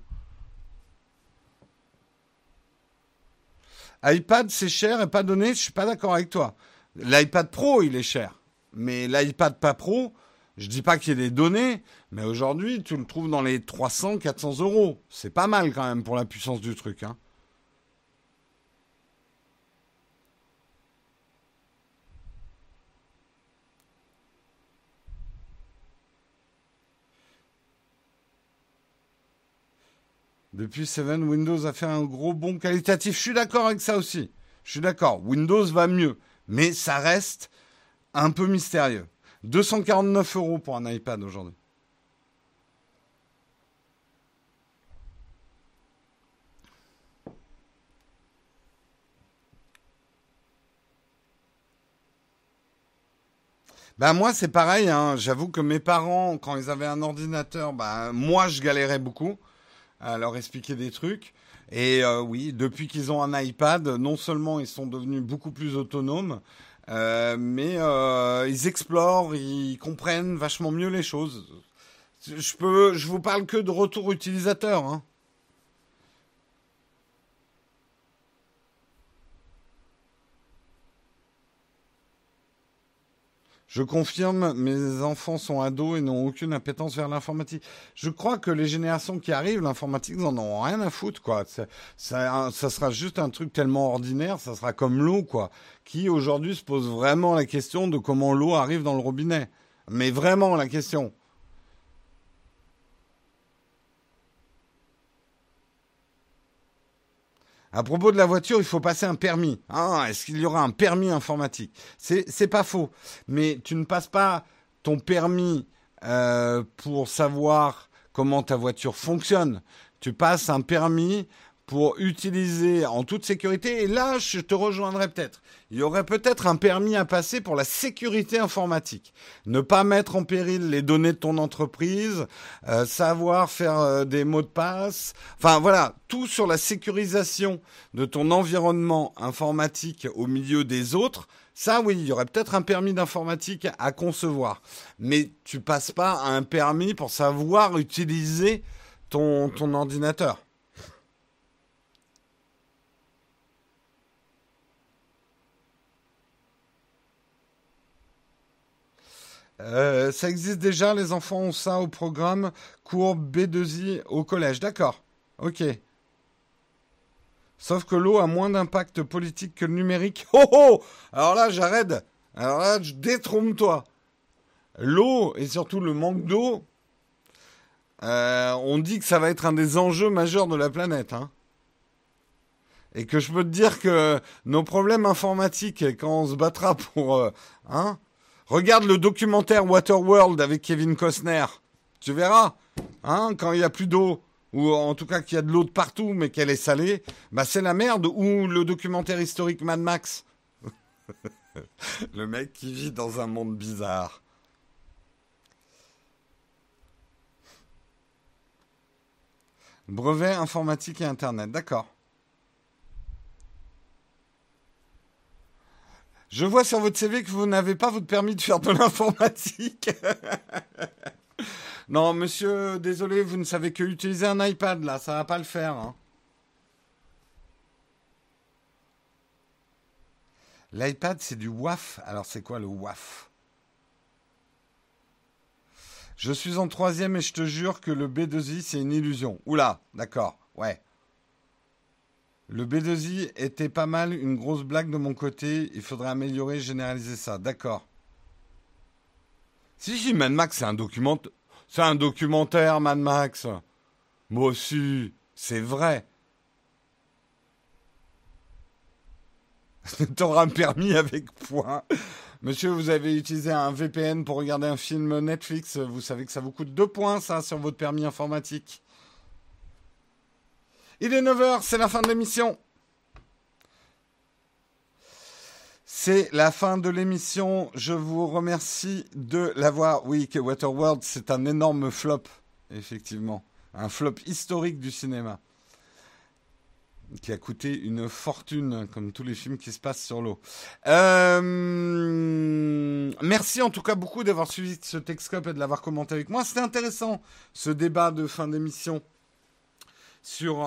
iPad, c'est cher et pas donné, je suis pas d'accord avec toi. L'iPad Pro, il est cher. Mais l'iPad pas Pro, je dis pas qu'il des données, mais aujourd'hui, tu le trouves dans les 300, 400 euros. C'est pas mal quand même pour la puissance du truc. Hein. Depuis 7, Windows a fait un gros bond qualitatif. Je suis d'accord avec ça aussi. Je suis d'accord. Windows va mieux. Mais ça reste un peu mystérieux. 249 euros pour un iPad aujourd'hui. Ben moi c'est pareil, hein. j'avoue que mes parents, quand ils avaient un ordinateur, ben moi je galérais beaucoup à leur expliquer des trucs. Et euh, oui, depuis qu'ils ont un iPad, non seulement ils sont devenus beaucoup plus autonomes, euh, mais euh, ils explorent, ils comprennent vachement mieux les choses. Je peux, je vous parle que de retour utilisateur. Hein. Je confirme, mes enfants sont ados et n'ont aucune appétence vers l'informatique. Je crois que les générations qui arrivent, l'informatique, ils en ont rien à foutre, quoi. Ça, ça, sera juste un truc tellement ordinaire, ça sera comme l'eau, quoi. Qui aujourd'hui se pose vraiment la question de comment l'eau arrive dans le robinet. Mais vraiment la question. À propos de la voiture, il faut passer un permis. Ah, est-ce qu'il y aura un permis informatique? C'est pas faux, mais tu ne passes pas ton permis euh, pour savoir comment ta voiture fonctionne. Tu passes un permis pour utiliser en toute sécurité. Et là, je te rejoindrai peut-être. Il y aurait peut-être un permis à passer pour la sécurité informatique. Ne pas mettre en péril les données de ton entreprise, euh, savoir faire euh, des mots de passe. Enfin voilà, tout sur la sécurisation de ton environnement informatique au milieu des autres. Ça, oui, il y aurait peut-être un permis d'informatique à concevoir. Mais tu passes pas un permis pour savoir utiliser ton, ton ordinateur. Euh, ça existe déjà, les enfants ont ça au programme cours B2I au collège. D'accord. Ok. Sauf que l'eau a moins d'impact politique que le numérique. Oh oh Alors là, j'arrête. Alors là, détrompe-toi. L'eau, et surtout le manque d'eau, euh, on dit que ça va être un des enjeux majeurs de la planète. Hein. Et que je peux te dire que nos problèmes informatiques, quand on se battra pour... Euh, hein, Regarde le documentaire Waterworld avec Kevin Costner. Tu verras, hein, quand il n'y a plus d'eau, ou en tout cas qu'il y a de l'eau de partout, mais qu'elle est salée, bah c'est la merde. Ou le documentaire historique Mad Max. le mec qui vit dans un monde bizarre. Brevet informatique et Internet, d'accord. Je vois sur votre CV que vous n'avez pas votre permis de faire de l'informatique. non, monsieur, désolé, vous ne savez que utiliser un iPad là, ça va pas le faire. Hein. L'iPad, c'est du WAF. Alors, c'est quoi le WAF? Je suis en troisième et je te jure que le B2I, c'est une illusion. Oula, d'accord, ouais. Le B2I était pas mal, une grosse blague de mon côté. Il faudrait améliorer, généraliser ça. D'accord. Si, si, Mad Max, c'est un document. Un documentaire, Mad Max. Moi aussi, c'est vrai. T'auras un permis avec point. Monsieur, vous avez utilisé un VPN pour regarder un film Netflix. Vous savez que ça vous coûte deux points, ça, sur votre permis informatique. Il est 9h, c'est la fin de l'émission. C'est la fin de l'émission. Je vous remercie de l'avoir. Oui, que Waterworld, c'est un énorme flop, effectivement. Un flop historique du cinéma. Qui a coûté une fortune, comme tous les films qui se passent sur l'eau. Euh, merci en tout cas beaucoup d'avoir suivi ce Texcope et de l'avoir commenté avec moi. C'était intéressant, ce débat de fin d'émission sur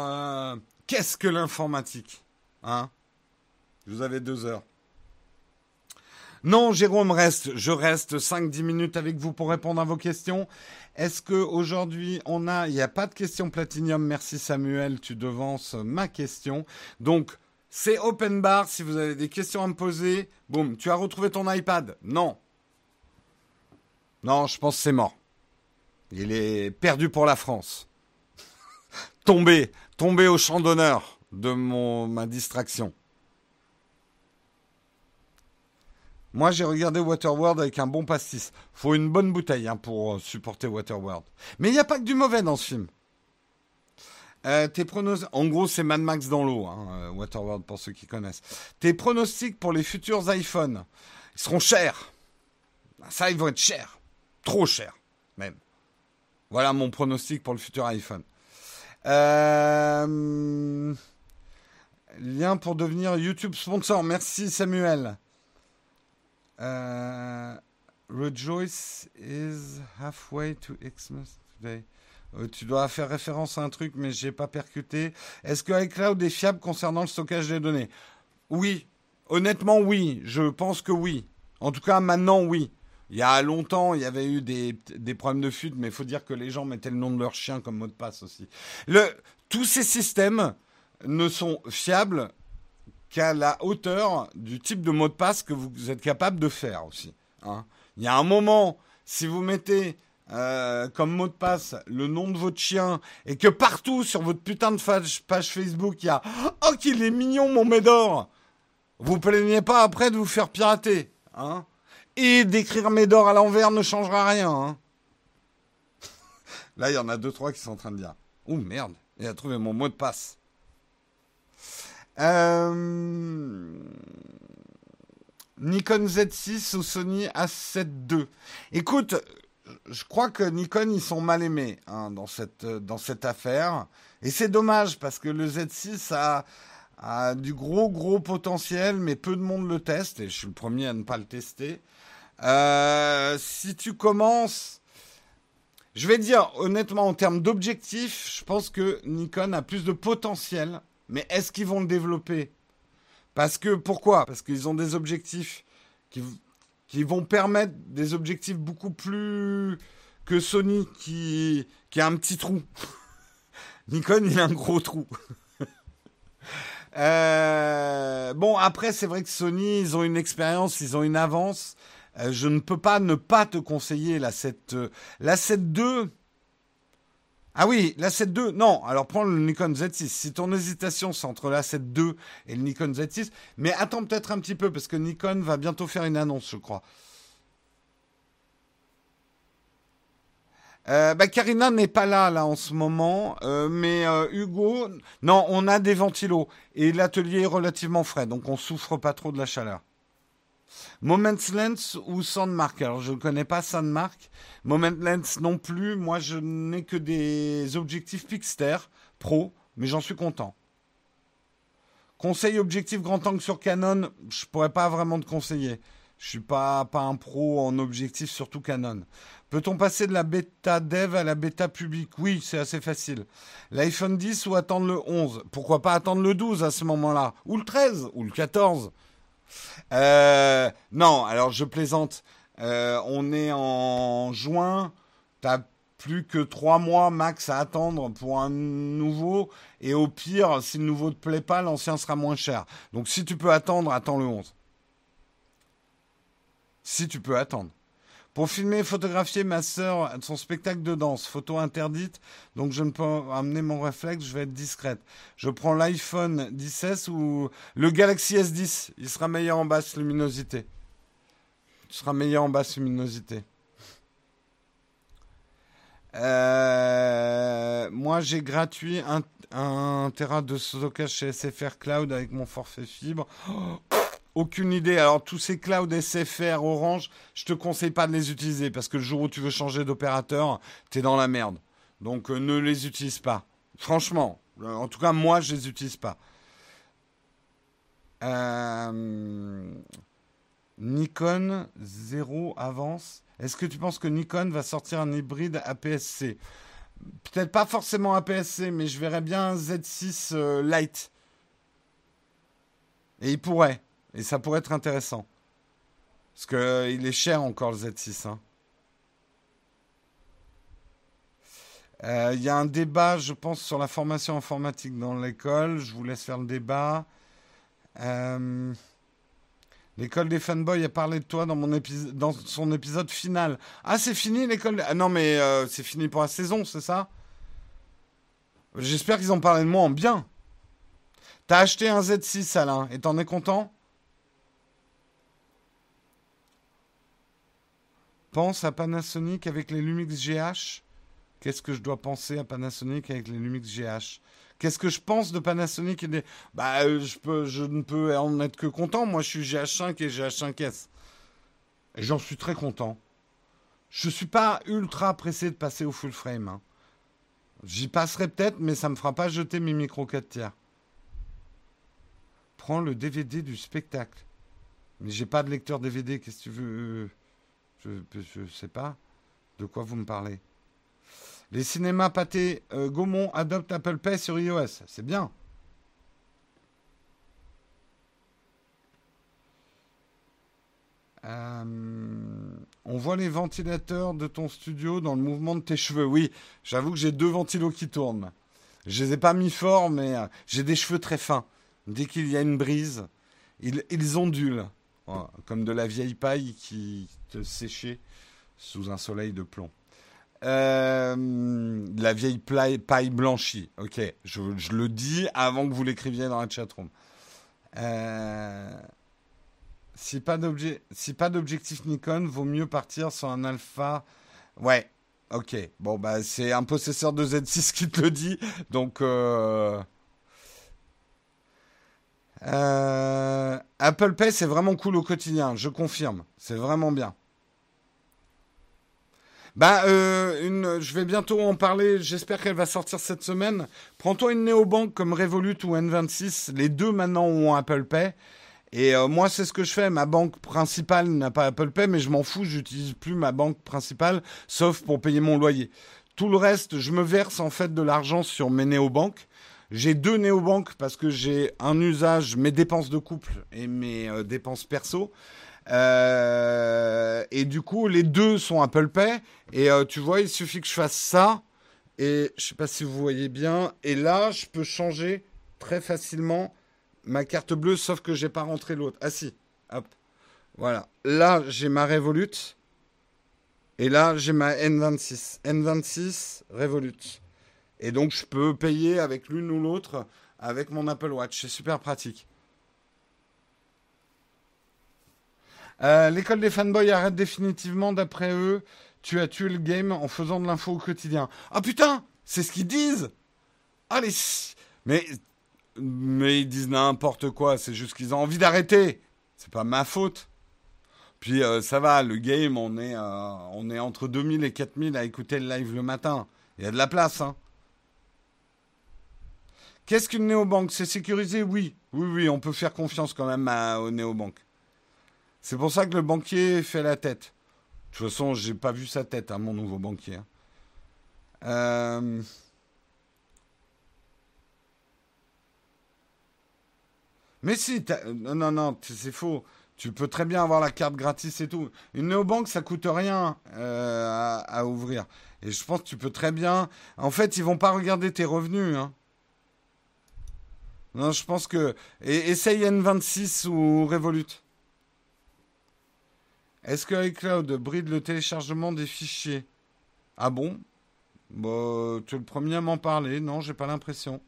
qu'est-ce que l'informatique. Hein? Vous avez deux heures. Non, Jérôme reste. Je reste 5-10 minutes avec vous pour répondre à vos questions. Est-ce que aujourd'hui on a, il n'y a pas de questions platinium. Merci Samuel, tu devances ma question. Donc c'est open bar. Si vous avez des questions à me poser, boum, tu as retrouvé ton iPad? Non. Non, je pense que c'est mort. Il est perdu pour la France. Tombé, tombé au champ d'honneur de mon, ma distraction. Moi, j'ai regardé Waterworld avec un bon pastis. Faut une bonne bouteille hein, pour euh, supporter Waterworld. Mais il n'y a pas que du mauvais dans ce film. Euh, tes En gros, c'est Mad Max dans l'eau, hein, euh, Waterworld, pour ceux qui connaissent. Tes pronostics pour les futurs iPhones, ils seront chers. Ça, ils vont être chers. Trop chers, même. Voilà mon pronostic pour le futur iPhone. Euh... Lien pour devenir YouTube sponsor. Merci Samuel. Euh, rejoice is halfway to Xmas today. Euh, tu dois faire référence à un truc, mais j'ai pas percuté. Est-ce que iCloud est fiable concernant le stockage des données? Oui. Honnêtement, oui. Je pense que oui. En tout cas, maintenant, oui. Il y a longtemps, il y avait eu des, des problèmes de fuite, mais il faut dire que les gens mettaient le nom de leur chien comme mot de passe aussi. Le, tous ces systèmes ne sont fiables qu'à la hauteur du type de mot de passe que vous êtes capable de faire aussi. Hein. Il y a un moment, si vous mettez euh, comme mot de passe le nom de votre chien et que partout sur votre putain de page, Facebook il y a Oh qu'il est mignon mon Médor Vous plaignez pas après de vous faire pirater. Hein et d'écrire Médor à l'envers ne changera rien. Hein Là il y en a deux trois qui sont en train de dire Oh merde, il a trouvé mon mot de passe. Euh, Nikon Z6 ou Sony A7 II. Écoute, je crois que Nikon, ils sont mal aimés hein, dans, cette, dans cette affaire. Et c'est dommage parce que le Z6 a, a, du gros, gros potentiel, mais peu de monde le teste. Et je suis le premier à ne pas le tester. Euh, si tu commences... Je vais dire honnêtement en termes d'objectifs, je pense que Nikon a plus de potentiel mais est-ce qu'ils vont le développer? Parce que pourquoi? Parce qu'ils ont des objectifs qui, qui vont permettre des objectifs beaucoup plus que Sony qui, qui a un petit trou. Nikon, il a un gros trou. Euh, bon, après, c'est vrai que Sony, ils ont une expérience, ils ont une avance. Euh, je ne peux pas ne pas te conseiller la 7, la 7 II. Ah oui, la 7 II, non. Alors prends le Nikon Z6. Si ton hésitation c'est entre la 7 II et le Nikon Z6, mais attends peut-être un petit peu parce que Nikon va bientôt faire une annonce, je crois. Euh, bah, Karina n'est pas là là en ce moment, euh, mais euh, Hugo, non, on a des ventilos et l'atelier est relativement frais, donc on souffre pas trop de la chaleur. Moment Lens ou Sandmark? Alors, je ne connais pas Sandmark. Moment Lens non plus. Moi, je n'ai que des objectifs Pixter Pro, mais j'en suis content. Conseil objectif grand angle sur Canon, je pourrais pas vraiment te conseiller. Je suis pas, pas un pro en objectif, surtout Canon. Peut-on passer de la bêta dev à la bêta publique? Oui, c'est assez facile. L'iPhone 10 ou attendre le 11 Pourquoi pas attendre le 12 à ce moment-là? Ou le 13 Ou le 14 euh, non, alors je plaisante. Euh, on est en juin. T'as plus que trois mois max à attendre pour un nouveau. Et au pire, si le nouveau te plaît pas, l'ancien sera moins cher. Donc si tu peux attendre, attends le 11. Si tu peux attendre. Pour filmer et photographier ma sœur, son spectacle de danse, photo interdite, donc je ne peux amener mon réflexe, je vais être discrète. Je prends l'iPhone 10 ou le Galaxy S10, il sera meilleur en basse luminosité. Il sera meilleur en basse luminosité. Euh, moi, j'ai gratuit un, un Tera de stockage chez SFR Cloud avec mon forfait fibre. Aucune idée. Alors, tous ces clouds SFR, Orange, je te conseille pas de les utiliser parce que le jour où tu veux changer d'opérateur, tu es dans la merde. Donc, euh, ne les utilise pas. Franchement. Euh, en tout cas, moi, je les utilise pas. Nikon 0 avance. Est-ce que tu penses que Nikon va sortir un hybride APS-C Peut-être pas forcément APS-C, mais je verrais bien un Z6 euh, Lite. Et il pourrait. Et ça pourrait être intéressant. Parce qu'il euh, est cher encore le Z6. Hein. Euh, il y a un débat, je pense, sur la formation informatique dans l'école. Je vous laisse faire le débat. Euh, L'école des fanboys a parlé de toi dans, dans son épisode final. Ah, c'est fini l'école Ah non, mais c'est fini pour la saison, c'est ça? J'espère qu'ils ont parlé de moi en bien. T'as acheté un Z6, Alain, et t'en es content? Pense à Panasonic avec les Lumix GH. Qu'est-ce que je dois penser à Panasonic avec les Lumix GH Qu'est-ce que je pense de Panasonic et des... Bah, euh, je, ne peux en être que content. Moi, je suis GH5 et GH5S. Et j'en suis très content. Je ne suis pas ultra pressé de passer au full frame. Hein. J'y passerai peut-être, mais ça ne me fera pas jeter mes micro 4 tiers. Prends le DVD du spectacle. Mais j'ai pas de lecteur DVD, qu'est-ce que tu veux Je ne sais pas de quoi vous me parlez? Les cinémas pâtés euh, Gaumont adoptent Apple Pay sur iOS. C'est bien. Euh, on voit les ventilateurs de ton studio dans le mouvement de tes cheveux. Oui, j'avoue que j'ai deux ventilos qui tournent. Je les ai pas mis fort, mais euh, j'ai des cheveux très fins. Dès qu'il y a une brise, ils, ils ondulent, comme de la vieille paille qui te séchait sous un soleil de plomb. Euh, la vieille paille blanchie. Ok, je, le dis avant que vous l'écriviez dans la chatroom. Euh, si pas d'objectif Nikon, vaut mieux partir sur un alpha. Ouais, ok. Bon, bah, c'est un possesseur de Z6 qui te le dit. Donc, euh, Apple Pay, c'est vraiment cool au quotidien. Je confirme. C'est vraiment bien. Bah, euh, une, je vais bientôt en parler. J'espère qu'elle va sortir cette semaine. Prends-toi une néobanque comme Revolut ou N26. Les deux maintenant ont Apple Pay. Et euh, moi, c'est ce que je fais. Ma banque principale n'a pas Apple Pay, mais je m'en fous. J'utilise plus ma banque principale, sauf pour payer mon loyer. Tout le reste, je me verse en fait de l'argent sur mes néobanques. J'ai deux néobanques parce que j'ai un usage, mes dépenses de couple et mes euh, dépenses perso. Euh, et du coup, les deux sont Apple Pay. Et euh, tu vois, il suffit que je fasse ça. Et je sais pas si vous voyez bien. Et là, je peux changer très facilement ma carte bleue, sauf que j'ai pas rentré l'autre. Ah si, hop. Voilà. Là, j'ai ma Revolut. Et là, j'ai ma N26. N26 Revolut. Et donc, je peux payer avec l'une ou l'autre avec mon Apple Watch. C'est super pratique. Euh, l'école des fanboys arrête définitivement, d'après eux. Tu as tué le game en faisant de l'info au quotidien. Ah putain, c'est ce qu'ils disent. Allez, mais mais ils disent n'importe quoi. C'est juste qu'ils ont envie d'arrêter. C'est pas ma faute. Puis euh, ça va, le game, on est, euh, on est entre 2000 et 4000 à écouter le live le matin. Il y a de la place, hein. Qu'est-ce qu'une néobanque? C'est sécurisé Oui. Oui, oui, on peut faire confiance quand même aux néobanques. C'est pour ça que le banquier fait la tête. De toute façon, j'ai pas vu sa tête, hein, mon nouveau banquier. Hein. Euh, mais si, non, non, non, c'est faux. Tu peux très bien avoir la carte gratis et tout. Une néobanque, ça coûte rien euh, à, ouvrir. Et je pense que tu peux très bien. En fait, ils vont pas regarder tes revenus. Hein. Non, je pense que. essaye N26 ou Revolut. Est-ce que iCloud bride le téléchargement des fichiers? Ah bon? Bah, tu es le premier à m'en parler. Non, j'ai pas l'impression.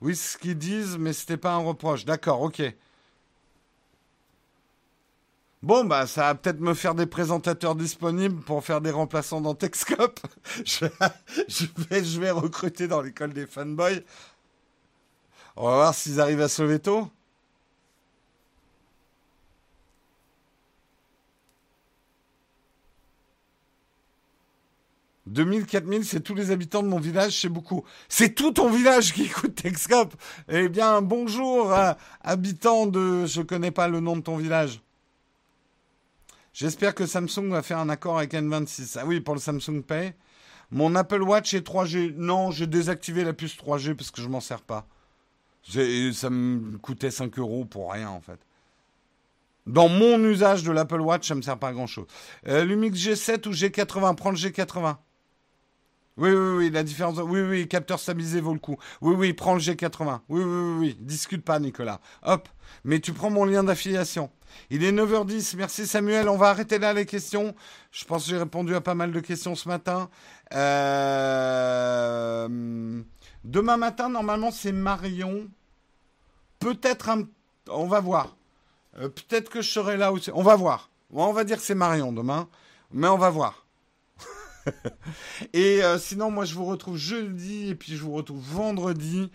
Oui, ce qu'ils disent, mais c'était pas un reproche. D'accord, ok. Bon, bah, ça va peut-être me faire des présentateurs disponibles pour faire des remplaçants dans Texcope. je, vais, recruter dans l'école des fanboys. On va voir s'ils arrivent à sauver tôt. 2000, 4000, c'est tous les habitants de mon village, c'est beaucoup. C'est tout ton village qui écoute Texcope. Eh bien, bonjour, habitants de... Je connais pas le nom de ton village. J'espère que Samsung va faire un accord avec N26. Ah oui, pour le Samsung Pay. Mon Apple Watch est 3G. Non, j'ai désactivé la puce 3G parce que je m'en sers pas. Ça me coûtait 5 euros pour rien, en fait. Dans mon usage de l'Apple Watch, ça me sert pas à grand chose. Euh, Lumix G7 ou G80 Prends le G80. Oui, oui, oui, la différence. Oui, oui, capteur stabilisé vaut le coup. Oui, oui, prends le G80. Oui, oui, oui, oui. Discute pas, Nicolas. Hop. Mais tu prends mon lien d'affiliation. Il est 9h10. Merci, Samuel. On va arrêter là les questions. Je pense que j'ai répondu à pas mal de questions ce matin. Euh, demain matin, normalement, c'est Marion. Peut-être un. On va voir. Euh, peut-être que je serai là aussi. On va voir. On va dire que c'est Marion demain. Mais on va voir. et euh, sinon, moi, je vous retrouve jeudi et puis je vous retrouve vendredi.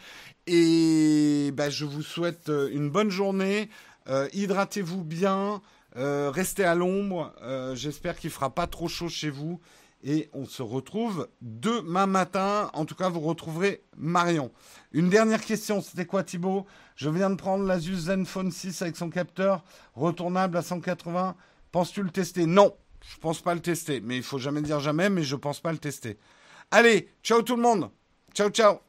Et bah, je vous souhaite une bonne journée. Euh, hydratez-vous bien. restez à l'ombre. J'espère qu'il fera pas trop chaud chez vous. Et on se retrouve demain matin. En tout cas, vous retrouverez Marion. Une dernière question, c'était quoi Thibaut? Je viens de prendre l'Asus Zenfone 6 avec son capteur retournable à 180. Penses-tu le tester? Non, je pense pas le tester, mais il faut jamais dire jamais, mais je pense pas le tester. Allez, ciao tout le monde. Ciao, ciao.